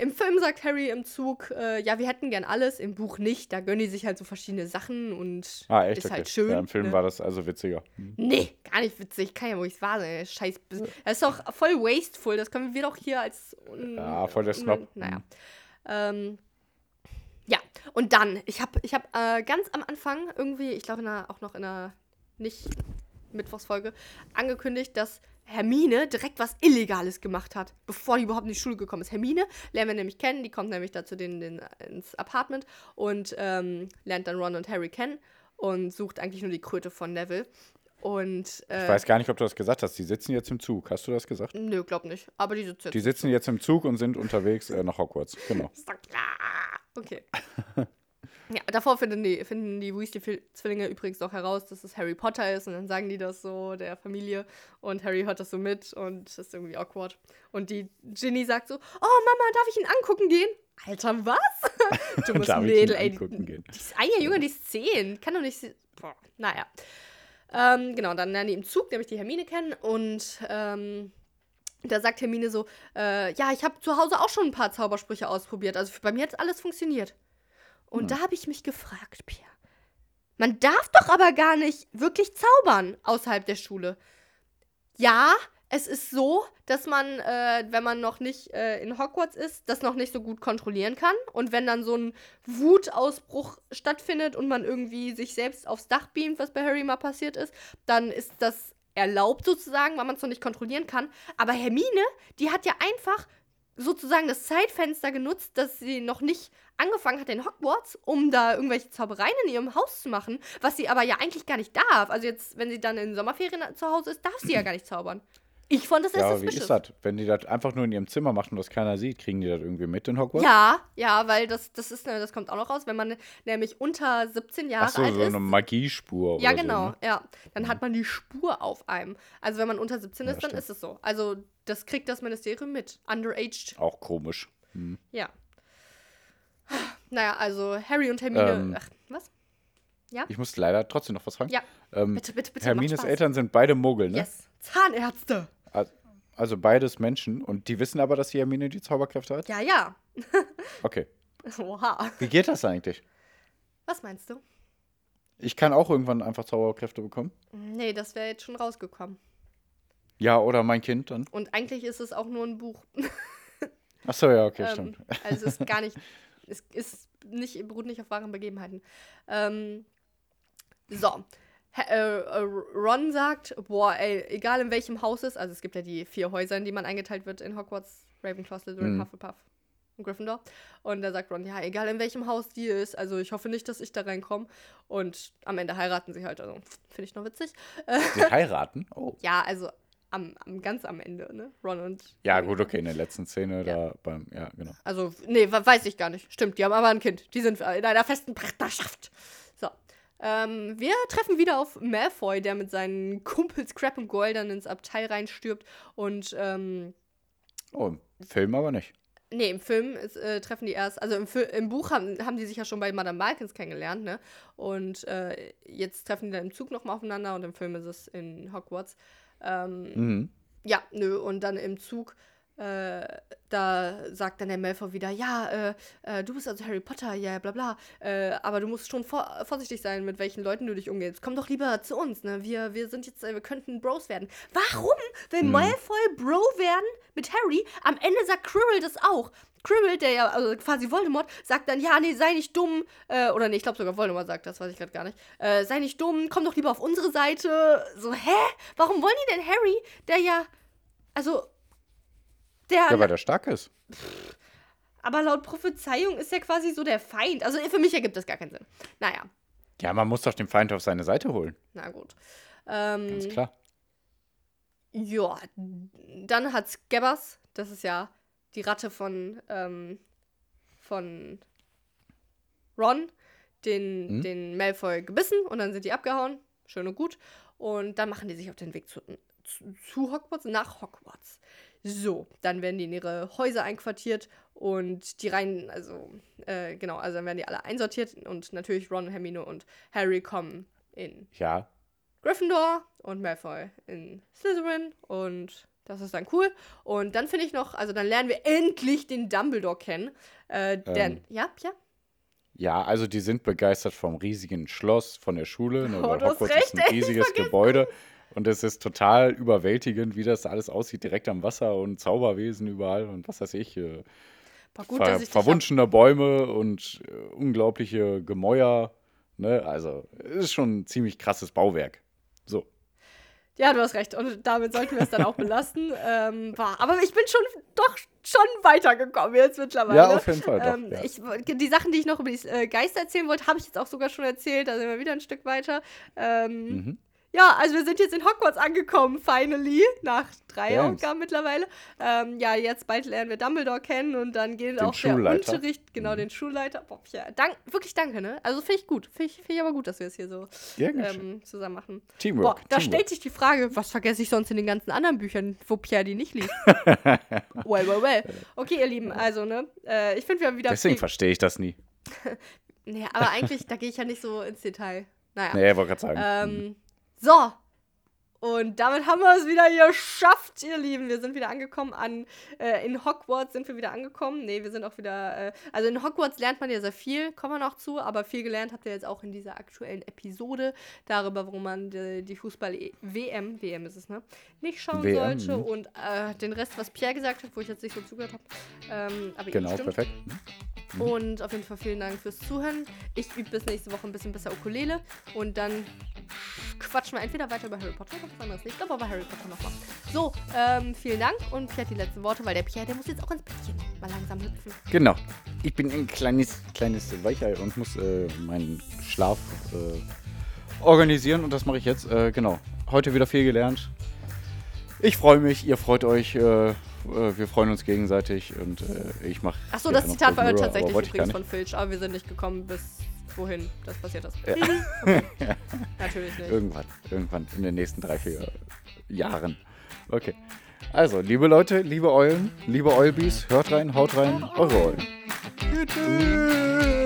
Im Film sagt Harry im Zug, äh, ja, wir hätten gern alles, im Buch nicht. Da gönnen die sich halt so verschiedene Sachen und Ah, echt? ist okay. halt schön. ja, Im Film ne? war das also witziger. Hm. Nee, gar nicht witzig. Kann ja wohl nicht wahr sein. Scheiß. Das ist doch voll wasteful. Das können wir doch hier als. Ja, voll der Snob. Naja. Ähm, ja. Und dann, ich habe ich hab, äh, ganz am Anfang irgendwie, ich glaube auch noch in einer nicht Mittwochsfolge, angekündigt, dass Hermine direkt was Illegales gemacht hat, bevor die überhaupt in die Schule gekommen ist. Hermine lernen wir nämlich kennen, die kommt nämlich dazu denen, denen ins Apartment und ähm, lernt dann Ron und Harry kennen und sucht eigentlich nur die Kröte von Neville. Und, äh, Ich weiß gar nicht, ob du das gesagt hast. Die sitzen jetzt im Zug. Hast du das gesagt? Nö, glaub nicht. Aber die sitzt jetzt. Die sitzen jetzt im Zug und sind unterwegs äh, nach Hogwarts. Genau. Ist doch klar. Okay. ja, davor finden die, finden die Weasley-Zwillinge übrigens auch heraus, dass es Harry Potter ist. Und dann sagen die das so der Familie. Und Harry hört das so mit und das ist irgendwie awkward. Und die Ginny sagt so: Oh, Mama, darf ich ihn angucken gehen? Alter, was? Ich ihn Mädel, ey. Die, angucken gehen? die ist ein Jahr jünger, die ist zehn. Kann doch nicht. Boah, naja. Ähm, genau, dann lernen die im Zug nämlich die Hermine kennen und ähm, da sagt Hermine so, äh, ja, ich habe zu Hause auch schon ein paar Zaubersprüche ausprobiert. Also bei mir hat alles funktioniert. Und da habe ich mich gefragt, Pierre, man darf doch aber gar nicht wirklich zaubern außerhalb der Schule. Ja, es ist so, dass man, äh, wenn man noch nicht äh, in Hogwarts ist, das noch nicht so gut kontrollieren kann. Und wenn dann so ein Wutausbruch stattfindet und man irgendwie sich selbst aufs Dach beamt, was bei Harry mal passiert ist, dann ist das erlaubt sozusagen, weil man es noch nicht kontrollieren kann. Aber Hermine, die hat ja einfach sozusagen das Zeitfenster genutzt, dass sie noch nicht angefangen hat in Hogwarts, um da irgendwelche Zaubereien in ihrem Haus zu machen, was sie aber ja eigentlich gar nicht darf. Also jetzt, wenn sie dann in Sommerferien zu Hause ist, darf sie ja gar nicht zaubern. Ich fand das Ja, erst wie ist das? Wenn die das einfach nur in ihrem Zimmer machen und das keiner sieht, kriegen die das irgendwie mit in Hogwarts? Ja, ja, weil das, das ist, das kommt auch noch raus, wenn man nämlich unter 17 Jahre Ach so, alt so ist. eine Magiespur Ja, oder genau, so. Ne? ja. Dann hat man die Spur auf einem. Also wenn man unter 17 Ja, ist, dann stimmt. ist es so. Also das kriegt das Ministerium mit. Underaged. Auch komisch. Hm. Ja. Naja, also Harry und Hermine. Ähm, ach, was? Ich muss leider trotzdem noch was fragen. Ja, Ähm, bitte, bitte, bitte. Hermines. Eltern sind beide Muggel, ne? Yes. Zahnärzte. Al- Also beides Menschen. Und die wissen aber, dass die Hermine die Zauberkräfte hat? Ja, ja. Okay. Oha. Wie geht das eigentlich? Was meinst du? Ich kann auch irgendwann einfach Zauberkräfte bekommen? Nee, das wäre jetzt schon rausgekommen. Ja, oder mein Kind dann? Und eigentlich ist es auch nur ein Buch. Ach so, ja, okay, ähm, stimmt. also es ist gar nicht, es ist nicht, beruht nicht auf wahren Begebenheiten. Ähm, so. Äh, äh, Ron sagt, boah, ey, egal in welchem Haus es, also es gibt ja die vier Häuser, in die man eingeteilt wird in Hogwarts, Ravenclaw, Slytherin, Mhm. Hufflepuff und Gryffindor. Und da sagt Ron, ja, egal in welchem Haus die ist, also ich hoffe nicht, dass ich da reinkomme. Und am Ende heiraten sie halt, also finde ich noch witzig. Sie heiraten? Oh. ja, also am, am, ganz am Ende, ne? Ron und Ja, gut, okay, in der letzten Szene da beim, ja, genau. Also, nee, we- weiß ich gar nicht. Stimmt, die haben aber ein Kind. Die sind in einer festen Partnerschaft. Ähm, wir treffen wieder auf Malfoy, der mit seinen Kumpels Crab und Goyle dann ins Abteil reinstürbt. Und, ähm, Oh, im Film aber nicht. nee, im Film ist, äh, treffen die erst, also im, im Buch haben, haben die sich ja schon bei Madame Malkins kennengelernt, ne? Und äh, jetzt treffen die dann im Zug nochmal aufeinander und im Film ist es in Hogwarts. Ähm, Mhm. ja, nö, und dann im Zug, äh, da sagt dann der Malfoy wieder, ja, äh, äh, du bist also Harry Potter, ja, bla bla, äh, aber du musst schon vor vorsichtig sein, mit welchen Leuten du dich umgehst. Komm doch lieber zu uns, ne, wir, wir sind jetzt, äh, wir könnten Bros werden. Warum will Mhm. Malfoy Bro werden mit Harry? Am Ende sagt Quirrell das auch. Quirrell, der ja, also quasi Voldemort, sagt dann, ja, nee, sei nicht dumm, oder nee, ich glaube sogar Voldemort sagt das, weiß ich gerade gar nicht, sei nicht dumm, komm doch lieber auf unsere Seite. So, hä? Warum wollen die denn Harry, der ja, also, der, Ja, weil der stark ist. aber laut Prophezeiung ist er quasi so der Feind. Also für mich ergibt das gar keinen Sinn. Naja, Ja, man muss doch den Feind auf seine Seite holen. na gut. Ähm, Ganz klar. Ja, dann hat Scabbers, das ist ja die Ratte von, ähm, von Ron, den, Hm? den Malfoy gebissen und dann sind die abgehauen. Schön und gut. Und dann machen die sich auf den Weg zu, zu, zu Hogwarts, nach Hogwarts. So, dann werden die in ihre Häuser einquartiert und die rein, also, äh, genau, also dann werden die alle einsortiert und natürlich Ron, Hermine und Harry kommen in Ja. Gryffindor und Malfoy in Slytherin und das ist dann cool. Und dann finde ich noch, also dann lernen wir endlich den Dumbledore kennen. Äh, der, Ähm. ja, ja. Ja, also die sind begeistert vom riesigen Schloss, von der Schule. Ne, Oh, du hast Hogwarts recht, ist ein riesiges Gebäude. Und es ist total überwältigend, wie das alles aussieht, direkt am Wasser und Zauberwesen überall und was weiß ich. äh. Gut, ver ich verwunschene Bäume und äh, unglaubliche Gemäuer. Ne? Also, es ist schon ein ziemlich krasses Bauwerk. So. Ja, du hast recht. Und damit sollten wir es dann auch belassen. ähm, war, aber ich bin schon doch schon weitergekommen jetzt mittlerweile. Ja, auf jeden Fall. Doch, Ähm, ja. ich, die Sachen, die ich noch über die äh, Geister erzählen wollte, habe ich jetzt auch sogar schon erzählt. Da sind wir wieder ein Stück weiter. Ähm, Mhm. Ja, also wir sind jetzt in Hogwarts angekommen, finally. Nach drei Thanks. Aufgaben mittlerweile. Ähm, ja, jetzt bald lernen wir Dumbledore kennen und dann geht Den auch der Schulleiter. Unterricht, genau, Mhm. den Schulleiter. Boah, ja, dank, wirklich danke, ne? Also finde ich gut. Finde ich, find ich aber gut, dass wir es hier so ähm, zusammen machen. Teamwork. Boah, da Teamwork. stellt sich die Frage, was vergesse ich sonst in den ganzen anderen Büchern, wo Pierre die nicht liest? well, well, well. Okay, ihr Lieben, also, ne? Äh, ich finde, wir haben wieder Deswegen verstehe ich das nie. Nee, aber eigentlich, da gehe ich ja nicht so ins Detail. Naja. Nee, ich wollte gerade sagen. Ähm, so. Und damit haben wir es wieder geschafft, ihr Lieben. Wir sind wieder angekommen an, äh, in Hogwarts sind wir wieder angekommen. Nee, wir sind auch wieder, äh, also in Hogwarts lernt man ja sehr viel, kommen wir noch zu, aber viel gelernt habt ihr jetzt auch in dieser aktuellen Episode darüber, warum man die, die Fußball-WM, WM ist es, ne, nicht schauen WM, sollte. mhm. Und äh, den Rest, was Pierre gesagt hat, wo ich jetzt nicht so zugehört habe. Ähm, aber genau, stimmt. perfekt. Und auf jeden Fall vielen Dank fürs Zuhören. Ich übe bis nächste Woche ein bisschen besser Ukulele und dann quatschen wir entweder weiter über Harry Potter oder was anderes. Ich glaube aber Harry Potter nochmal. So, ähm, vielen Dank und Pierre die letzten Worte, weil der Pierre, der muss jetzt auch ins Bettchen mal langsam hüpfen. Genau. Ich bin ein kleines, kleines Weichei und muss äh, meinen Schlaf äh, organisieren und das mache ich jetzt. Äh, genau. Heute wieder viel gelernt. Ich freue mich, ihr freut euch. Äh, äh, wir freuen uns gegenseitig und äh, ich mache. Achso, das Zitat war tatsächlich übrigens nicht. von Filch, aber wir sind nicht gekommen bis wohin das passiert ist. Ja. Okay. Natürlich nicht. Irgendwann, irgendwann in den nächsten drei, vier Jahren. Okay. Also, liebe Leute, liebe Eulen, liebe Eulbis, hört rein, haut rein, eure Eulen. Tschüss.